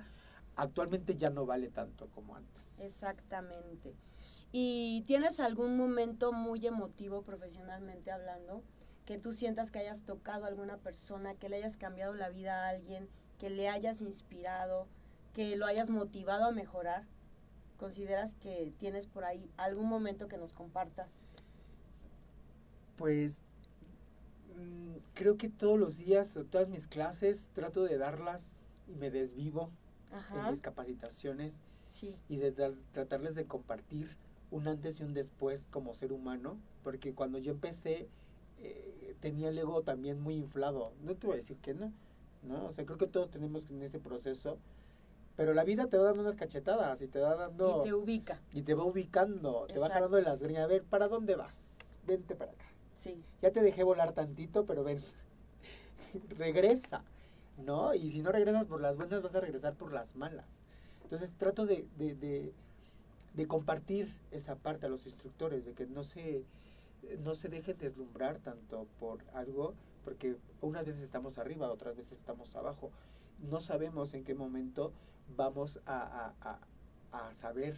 actualmente ya no vale tanto como antes. Exactamente. ¿Y tienes algún momento muy emotivo profesionalmente hablando? Que tú sientas que hayas tocado a alguna persona, que le hayas cambiado la vida a alguien, que le hayas inspirado, que lo hayas motivado a mejorar. ¿Consideras que tienes por ahí algún momento que nos compartas? Pues mm, creo que todos los días, todas mis clases, trato de darlas y me desvivo en mis capacitaciones y de tratarles de compartir un antes y un después como ser humano, porque cuando yo empecé eh, tenía el ego también muy inflado. No te voy a decir que no, ¿no? O sea, creo que todos tenemos en ese proceso, pero la vida te va dando unas cachetadas y te va dando... Y te ubica. Y te va ubicando, te va jalando de las greñas. A ver, ¿para dónde vas? Vente para acá. Sí. Ya te dejé volar tantito, pero ven, regresa, ¿no? Y si no regresas por las buenas, vas a regresar por las malas. Entonces trato de, de, de, de compartir esa parte a los instructores, de que no se, no se dejen deslumbrar tanto por algo, porque unas veces estamos arriba, otras veces estamos abajo. No sabemos en qué momento vamos a, a, a, saber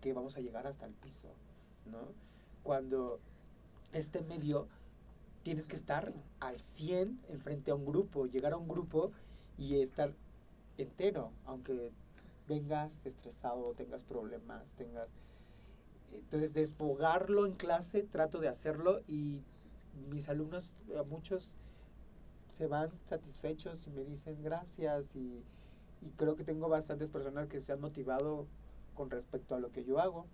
que vamos a llegar hasta el piso, ¿no? Cuando este medio tienes que estar al 100 enfrente a un grupo, llegar a un grupo y estar entero, aunque vengas estresado, tengas problemas, tengas... Entonces, desfogarlo en clase, trato de hacerlo y mis alumnos, a muchos se van satisfechos y me dicen gracias y, y creo que tengo bastantes personas que se han motivado con respecto a lo que yo hago.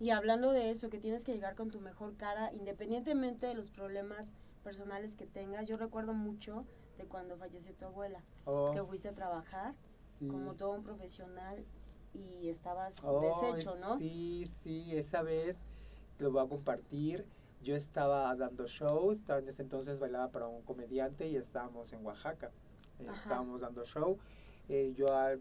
Y hablando de eso, que tienes que llegar con tu mejor cara, independientemente de los problemas personales que tengas, yo recuerdo mucho de cuando falleció tu abuela, oh. que fuiste a trabajar como todo un profesional y estabas oh, deshecho, ¿no? Sí, sí, esa vez lo voy a compartir. Yo estaba dando shows, estaba en ese entonces bailaba para un comediante y estábamos en Oaxaca. Eh, estábamos dando show. Eh, yo al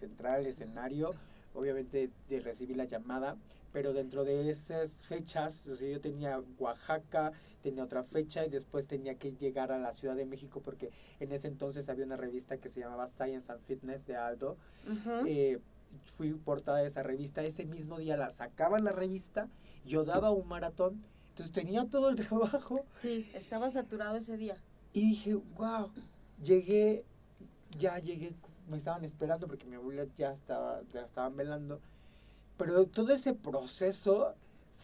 entrar al escenario, obviamente de recibí la llamada, pero dentro de esas fechas, o sea, yo tenía Oaxaca, tenía otra fecha y después tenía que llegar a la Ciudad de México porque en ese entonces había una revista que se llamaba Science and Fitness de Aldo. Eh, fui portada de esa revista, ese mismo día la sacaban la revista, yo daba un maratón, entonces tenía todo el trabajo. Sí, estaba saturado ese día. Y dije, wow, llegué, ya llegué, me estaban esperando porque mi abuela ya estaba, ya estaban velando pero todo ese proceso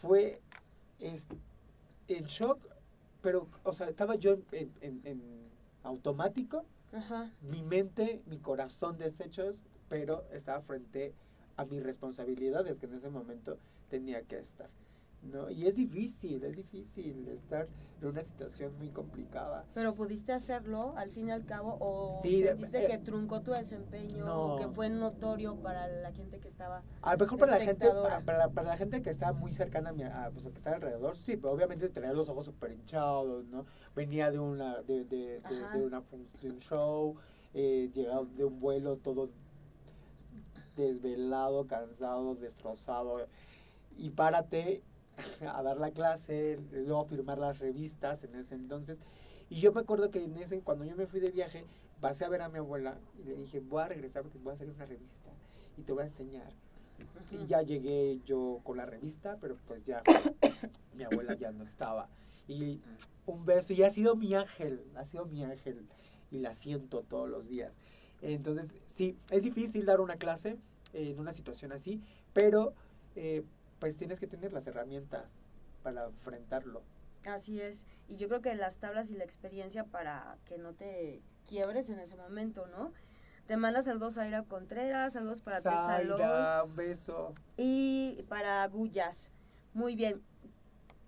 fue en shock, pero, o sea, estaba yo en, en, automático, mi mente, mi corazón deshechos, pero estaba frente a mis responsabilidades que en ese momento tenía que estar. ¿No? Y es difícil, es difícil estar en una situación muy complicada. Pero pudiste hacerlo al fin y al cabo o sentiste eh, que truncó tu desempeño o que fue notorio para la gente que estaba A lo mejor para la gente para, para, la gente que estaba muy cercana a, mi, a pues, que estaba alrededor, sí, pero obviamente tenía los ojos súper hinchados, ¿no? Venía de una de, de, de, una de un show, eh, llegado de un vuelo todo desvelado, cansado, destrozado y párate a dar la clase, luego a firmar las revistas en ese entonces. Y yo me acuerdo que en ese, cuando yo me fui de viaje, pasé a ver a mi abuela y le dije, voy a regresar porque voy a hacer una revista y te voy a enseñar. Y ya llegué yo con la revista, pero pues ya mi abuela ya no estaba. Y un beso, y ha sido mi ángel, ha sido mi ángel y la siento todos los días. Entonces, sí, es difícil dar una clase en una situación así, pero eh, pues tienes que tener las herramientas para enfrentarlo. Así es, y yo creo que las tablas y la experiencia para que no te quiebres en ese momento, ¿no? Te manda saludos a Ira Contreras, saludos para Zaira, un beso. Y para Gullas. Muy bien.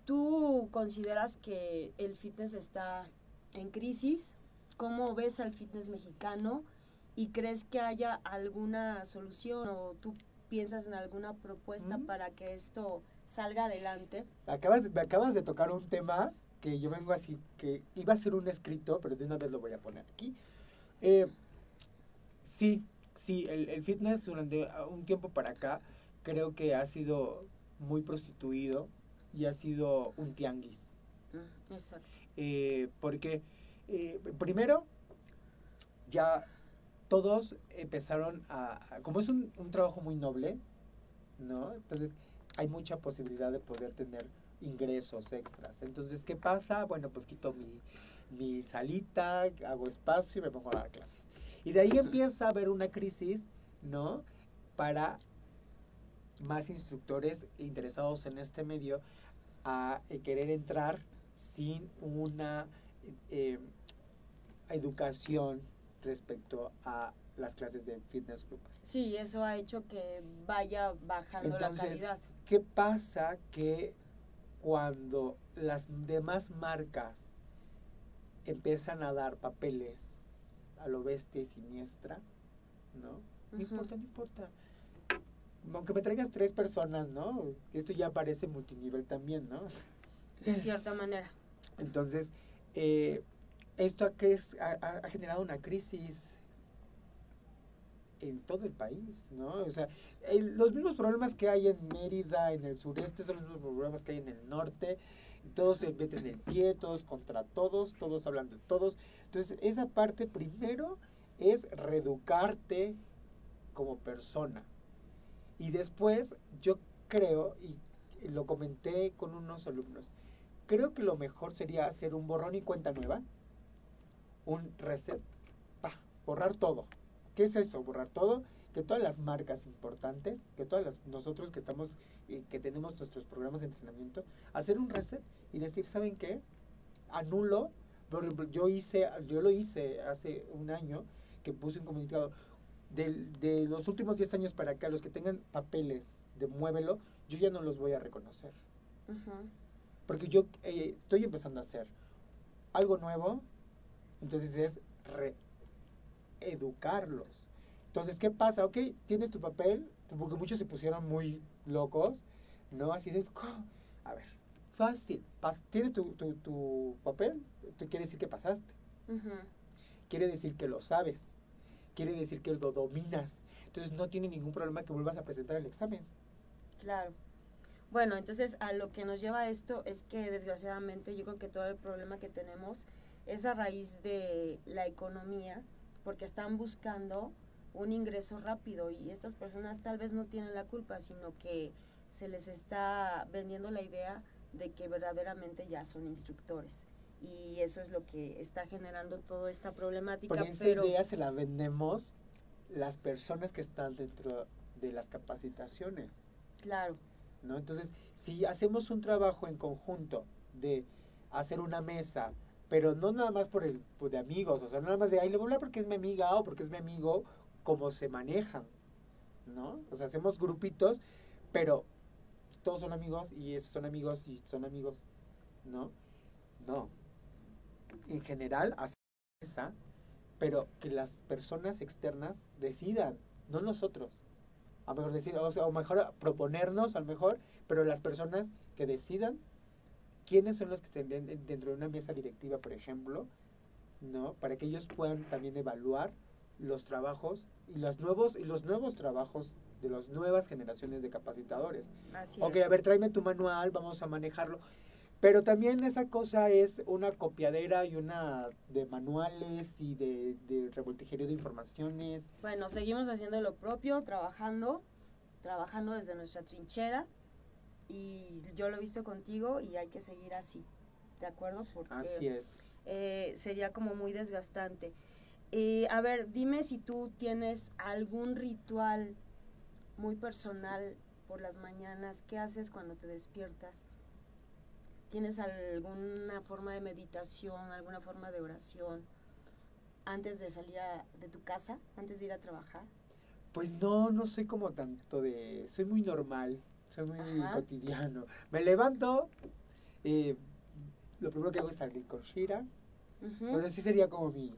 ¿Tú consideras que el fitness está en crisis? ¿Cómo ves al fitness mexicano? ¿Y crees que haya alguna solución o tú piensas en alguna propuesta para que esto salga adelante? Acabas, me acabas de tocar un tema que yo vengo así, que iba a ser un escrito, pero de una vez lo voy a poner aquí. Eh, sí, sí, el, el, fitness durante un tiempo para acá creo que ha sido muy prostituido y ha sido un tianguis. Mm, exacto. Eh, porque eh, primero ya todos empezaron a, como es un, trabajo muy noble, ¿no? Entonces hay mucha posibilidad de poder tener ingresos extras. Entonces, ¿qué pasa? Bueno, pues quito mi, mi salita, hago espacio y me pongo a dar clases. Y de ahí empieza a haber una crisis, ¿no? Para más instructores interesados en este medio a eh, querer entrar sin una eh, educación respecto a las clases de fitness group. Sí, eso ha hecho que vaya bajando la calidad. ¿qué pasa que cuando las demás marcas empiezan a dar papeles a lo bestia y siniestra, ¿no? No importa, no importa. Aunque me traigas tres personas, ¿no? Esto ya parece multinivel también, ¿no? De cierta manera. Entonces, eh, esto ha, ha, generado una crisis en todo el país, ¿no? O sea, los mismos problemas que hay en Mérida, en el sureste, son los mismos problemas que hay en el norte. Todos se meten el pie, todos contra todos, todos hablan de todos. Entonces, esa parte primero es reeducarte como persona. Y después, yo creo, y lo comenté con unos alumnos, creo que lo mejor sería hacer un borrón y cuenta nueva, un reset, pa, borrar todo. ¿Qué es eso? Borrar todo, que todas las marcas importantes, que todas las, nosotros que estamos, y que tenemos nuestros programas de entrenamiento, hacer un reset y decir, ¿saben qué? Anulo, yo hice, yo lo hice hace un año, que puse un comunicado, de, de los últimos 10 años para acá, los que tengan papeles de muévelo, yo ya no los voy a reconocer. Porque yo eh, estoy empezando a hacer algo nuevo, entonces es reeducarlos. Entonces, ¿qué pasa? Ok, tienes tu papel, porque muchos se pusieron muy locos, ¿no? Así de, a ver, fácil, tienes tu, tu, tu papel, te quiere decir que pasaste. Quiere decir que lo sabes. Quiere decir que lo dominas. Entonces no tiene ningún problema que vuelvas a presentar el examen. Claro. Bueno, entonces a lo que nos lleva esto es que desgraciadamente yo creo que todo el problema que tenemos es a raíz de la economía, porque están buscando un ingreso rápido y estas personas tal vez no tienen la culpa, sino que se les está vendiendo la idea de que verdaderamente ya son instructores. Y eso es lo que está generando toda esta problemática. Por esa idea se la vendemos las personas que están dentro de las capacitaciones. Claro. ¿no? Entonces, si hacemos un trabajo en conjunto de hacer una mesa, pero no nada más por el pues, de amigos, o sea, no nada más de, ay, le voy a hablar porque es mi amiga o porque es mi amigo, como se manejan, ¿no? O sea, hacemos grupitos, pero todos son amigos y esos son amigos y son amigos, ¿no? No. En general, hacer mesa, pero que las personas externas decidan, no nosotros a mejor decir, o, sea, o mejor proponernos, a lo mejor, pero las personas que decidan quiénes son los que estén dentro de una mesa directiva, por ejemplo, ¿no? Para que ellos puedan también evaluar los trabajos y los nuevos y los nuevos trabajos de las nuevas generaciones de capacitadores. Así ok, a ver, tráeme tu manual, vamos a manejarlo. Pero también esa cosa es una copiadera y una de manuales y de, de revoltijerio de informaciones. Bueno, seguimos haciendo lo propio, trabajando, trabajando desde nuestra trinchera y yo lo he visto contigo y hay que seguir así, ¿de acuerdo? Porque así es. Eh, sería como muy desgastante. Eh, a ver, dime si tú tienes algún ritual muy personal por las mañanas, ¿qué haces cuando te despiertas? ¿Tienes alguna forma de meditación, alguna forma de oración antes de salir de tu casa, antes de ir a trabajar? Pues no, no soy como tanto de... Soy muy normal, soy muy cotidiano. Me levanto, eh, lo primero que hago es salir con Shira. Bueno, sí sería como mi...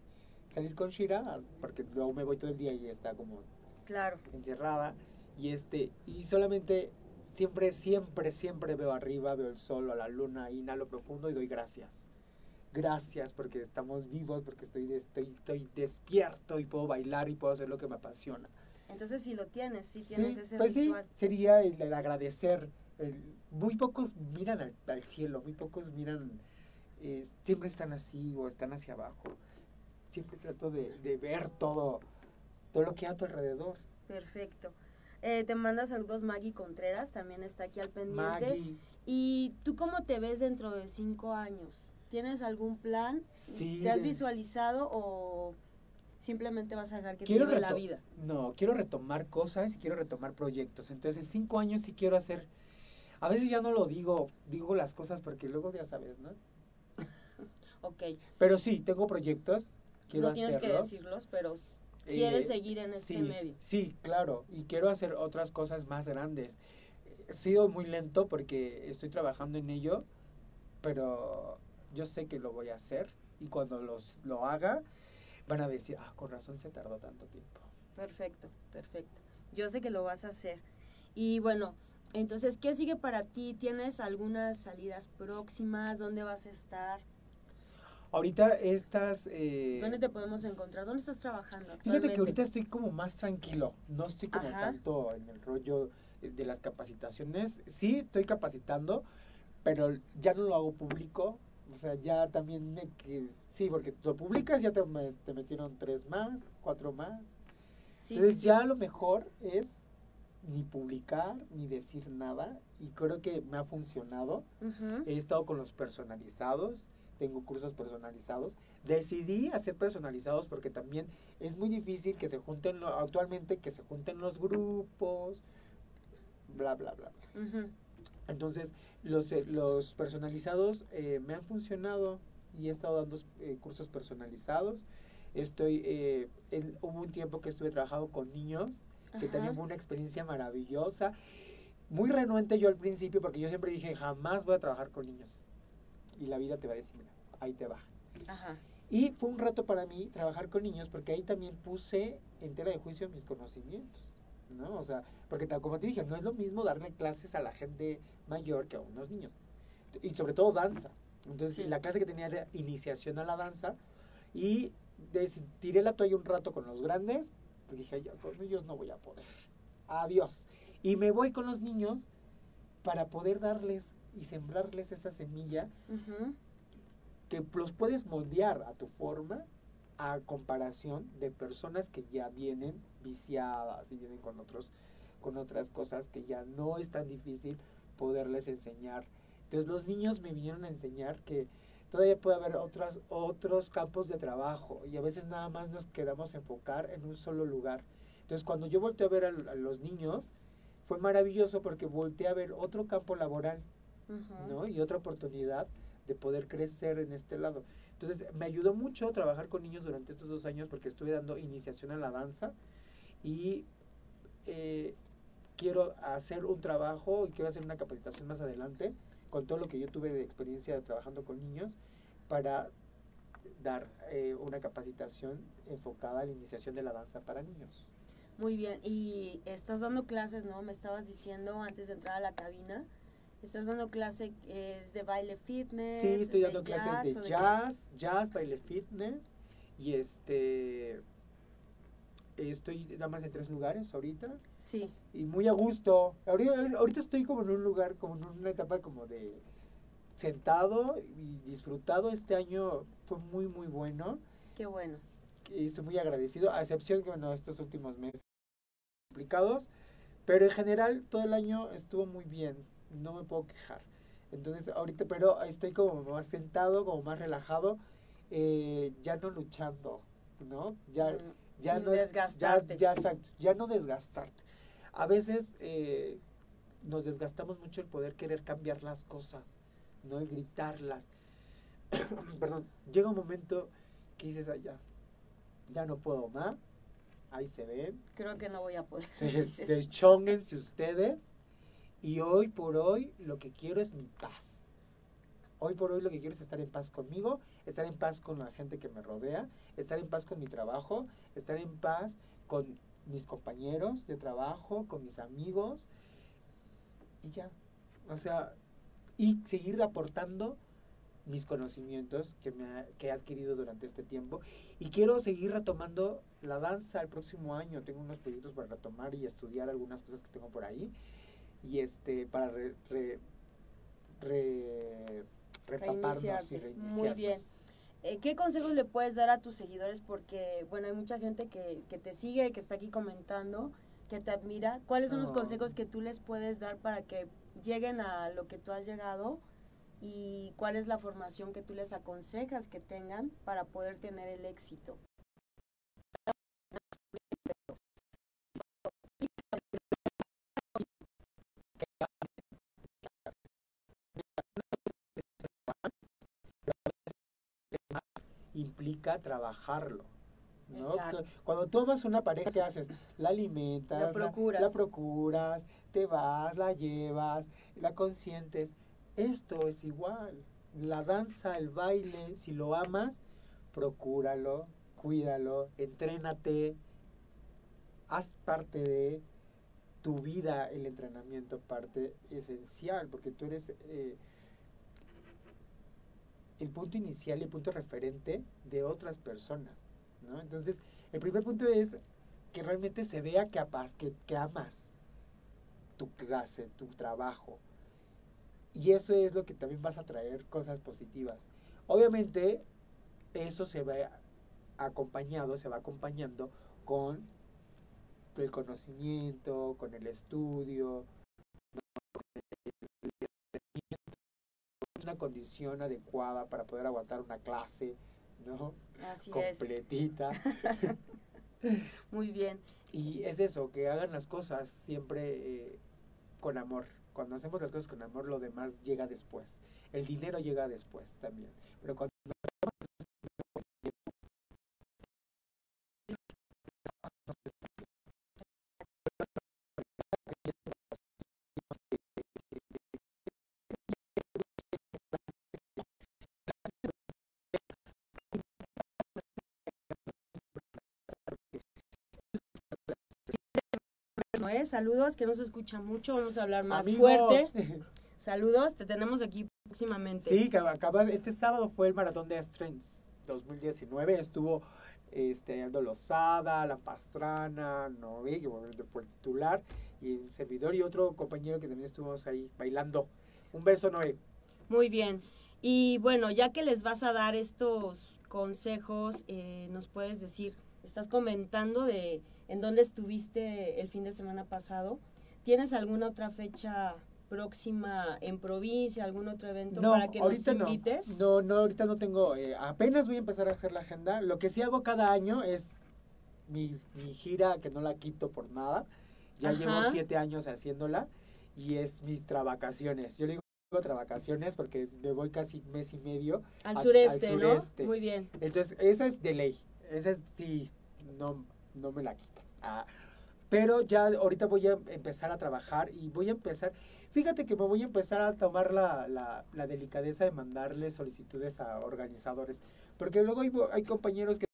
Salir con Shira, porque luego me voy todo el día y está como... Claro. Encerrada. Y este, y solamente siempre, siempre, siempre veo arriba, veo el sol o la luna, inhalo profundo y doy gracias. Gracias porque estamos vivos, porque estoy, estoy, estoy despierto y puedo bailar y puedo hacer lo que me apasiona. Entonces si lo tienes, si tienes ese pues sí, sería el, agradecer. muy pocos miran al, cielo, muy pocos miran, eh, siempre están así o están hacia abajo. Siempre trato de, de ver todo, todo lo que hay a tu alrededor. Perfecto. Eh, te manda saludos Maggie Contreras, también está aquí al pendiente. ¿Y tú cómo te ves dentro de cinco años? ¿Tienes algún plan? Sí, ¿Te has visualizado o simplemente vas a dejar que quiero la vida? No, quiero retomar cosas y quiero retomar proyectos. Entonces, en cinco años sí quiero hacer... A veces ya no lo digo, digo las cosas porque luego ya sabes, ¿no? ok. Pero sí, tengo proyectos, quiero No tienes que decirlos, pero Quieres eh, seguir en este medio. Sí, claro, y quiero hacer otras cosas más grandes. ha sido muy lento porque estoy trabajando en ello, pero yo sé que lo voy a hacer y cuando los, lo haga van a decir, ah, con razón se tardó tanto tiempo. Perfecto, perfecto. Yo sé que lo vas a hacer. Y bueno, entonces, ¿qué sigue para ti? ¿Tienes algunas salidas próximas? ¿Dónde vas a estar? Ahorita estás... Eh, ¿Dónde te podemos encontrar? ¿Dónde estás trabajando actualmente? Fíjate que ahorita estoy como más tranquilo. No estoy como tanto en el rollo de las capacitaciones. Sí, estoy capacitando, pero ya no lo hago público. O sea, ya también me... Sí, porque lo publicas, ya te, te metieron tres más, cuatro más. Entonces ya lo mejor es ni publicar ni decir nada y creo que me ha funcionado. He estado con los personalizados, tengo cursos personalizados. Decidí hacer personalizados porque también es muy difícil que se junten, actualmente que se junten los grupos, bla, bla, bla. Entonces, los, eh, los personalizados eh, me han funcionado y he estado dando eh, cursos personalizados. Estoy, en, hubo un tiempo que estuve trabajando con niños que también fue una experiencia maravillosa. Muy renuente yo al principio porque yo siempre dije, jamás voy a trabajar con niños. Y la vida te va a decir, ahí te va. Y fue un rato para mí trabajar con niños porque ahí también puse en tela de juicio mis conocimientos. ¿no? O sea, porque como te dije, no es lo mismo darle clases a la gente mayor que a unos niños. Y sobre todo danza. Entonces, la clase que tenía era iniciación a la danza y tiré la toalla un rato con los grandes, dije, ya con ellos no voy a poder. Adiós. Y me voy con los niños para poder darles y sembrarles esa semilla que los puedes moldear a tu forma a comparación de personas que ya vienen viciadas y vienen con otros con otras cosas que ya no es tan difícil poderles enseñar. Entonces los niños me vinieron a enseñar que todavía puede haber otras, otros campos de trabajo y a veces nada más nos quedamos enfocar en un solo lugar. Entonces cuando yo volteé a ver a, los niños, fue maravilloso porque volteé a ver otro campo laboral, ¿no? Y otra oportunidad de poder crecer en este lado. Entonces me ayudó mucho trabajar con niños durante estos dos años porque estuve dando iniciación a la danza y eh, quiero hacer un trabajo y quiero hacer una capacitación más adelante con todo lo que yo tuve de experiencia trabajando con niños para dar eh, una capacitación enfocada a la iniciación de la danza para niños. Muy bien, y estás dando clases, ¿no? Me estabas diciendo antes de entrar a la cabina, estás dando clases de baile fitness. Sí, estoy dando clases de jazz, jazz, baile fitness y este estoy nada más en tres lugares ahorita. Sí. Y muy a gusto. Ahorita, ahorita estoy como en un lugar, como en una etapa como de sentado y disfrutado. Este año fue muy, muy bueno. Qué bueno. Y estoy muy agradecido, a excepción que, bueno, estos últimos meses complicados. Pero en general, todo el año estuvo muy bien. No me puedo quejar. Entonces, ahorita, pero estoy como más sentado, como más relajado, eh, ya no luchando, ¿no? Ya, mm, ya no desgastarte. ya, ya, ya no desgastarte a veces eh, nos desgastamos mucho el poder querer cambiar las cosas, no el gritarlas. Perdón, llega un momento que dices, allá, ya no puedo más, ahí se ven. Creo que no voy a poder. Deschónguense ustedes y hoy por hoy lo que quiero es mi paz. Hoy por hoy lo que quiero es estar en paz conmigo, estar en paz con la gente que me rodea, estar en paz con mi trabajo, estar en paz con mis compañeros de trabajo, con mis amigos y ya. O sea, y seguir aportando mis conocimientos que, me que he adquirido durante este tiempo. Y quiero seguir retomando la danza el próximo año. Tengo unos proyectos para retomar y estudiar algunas cosas que tengo por ahí. Y este, para re, repaparnos y reiniciarnos. Muy bien. Eh, ¿Qué consejos le puedes dar a tus seguidores? Porque, bueno, hay mucha gente que, que te sigue, que está aquí comentando, que te admira. ¿Cuáles son los consejos que tú les puedes dar para que lleguen a lo que tú has llegado? ¿Y cuál es la formación que tú les aconsejas que tengan para poder tener el éxito? Implica trabajarlo, ¿no? Cuando tú amas una pareja, ¿qué haces? La alimentas, la procuras. La, procuras, te vas, la llevas, la consientes. Esto es igual. La danza, el baile, si lo amas, procúralo, cuídalo, entrénate, haz parte de tu vida el entrenamiento, parte esencial, porque tú eres eh, el punto inicial y el punto referente de otras personas. ¿no? Entonces, el primer punto es que realmente se vea que, que, que amas tu clase, tu trabajo. Y eso es lo que también vas a traer cosas positivas. Obviamente, eso se va acompañado, se va acompañando con el conocimiento, con el estudio, una condición adecuada para poder aguantar una clase, ¿no? Así Completita. Muy bien. Y es eso, que hagan las cosas siempre eh, con amor. Cuando hacemos las cosas con amor, lo demás llega después. El dinero llega después también. Pero cuando ¿eh? Saludos, que no se escucha mucho, vamos a hablar más fuerte. Saludos, te tenemos aquí próximamente. Sí, que acaba, este sábado fue el maratón de Strengths 2019, estuvo este, Aldo Lozada, La Pastrana, Noé, que fue el titular, y el servidor y otro compañero que también estuvimos ahí bailando. Un beso, Noé. Muy bien. Y bueno, ya que les vas a dar estos consejos, eh, nos puedes decir, estás comentando de en dónde estuviste el fin de semana pasado. ¿Tienes alguna otra fecha próxima en provincia, algún otro evento para que nos invites? No. no, ahorita no tengo, eh, apenas voy a empezar a hacer la agenda. Lo que sí hago cada año es mi, mi gira, que no la quito por nada. Ya llevo siete años haciéndola y es mis travacaciones. Yo le digo travacaciones porque me voy casi mes y medio al, sureste, ¿no? Muy bien. Entonces, esa es de ley. Esa es, sí, no, no me la quita. Ah, pero ya ahorita voy a empezar a trabajar y voy a empezar, fíjate que me voy a empezar a tomar la, la, delicadeza de mandarle solicitudes a organizadores, porque luego hay compañeros que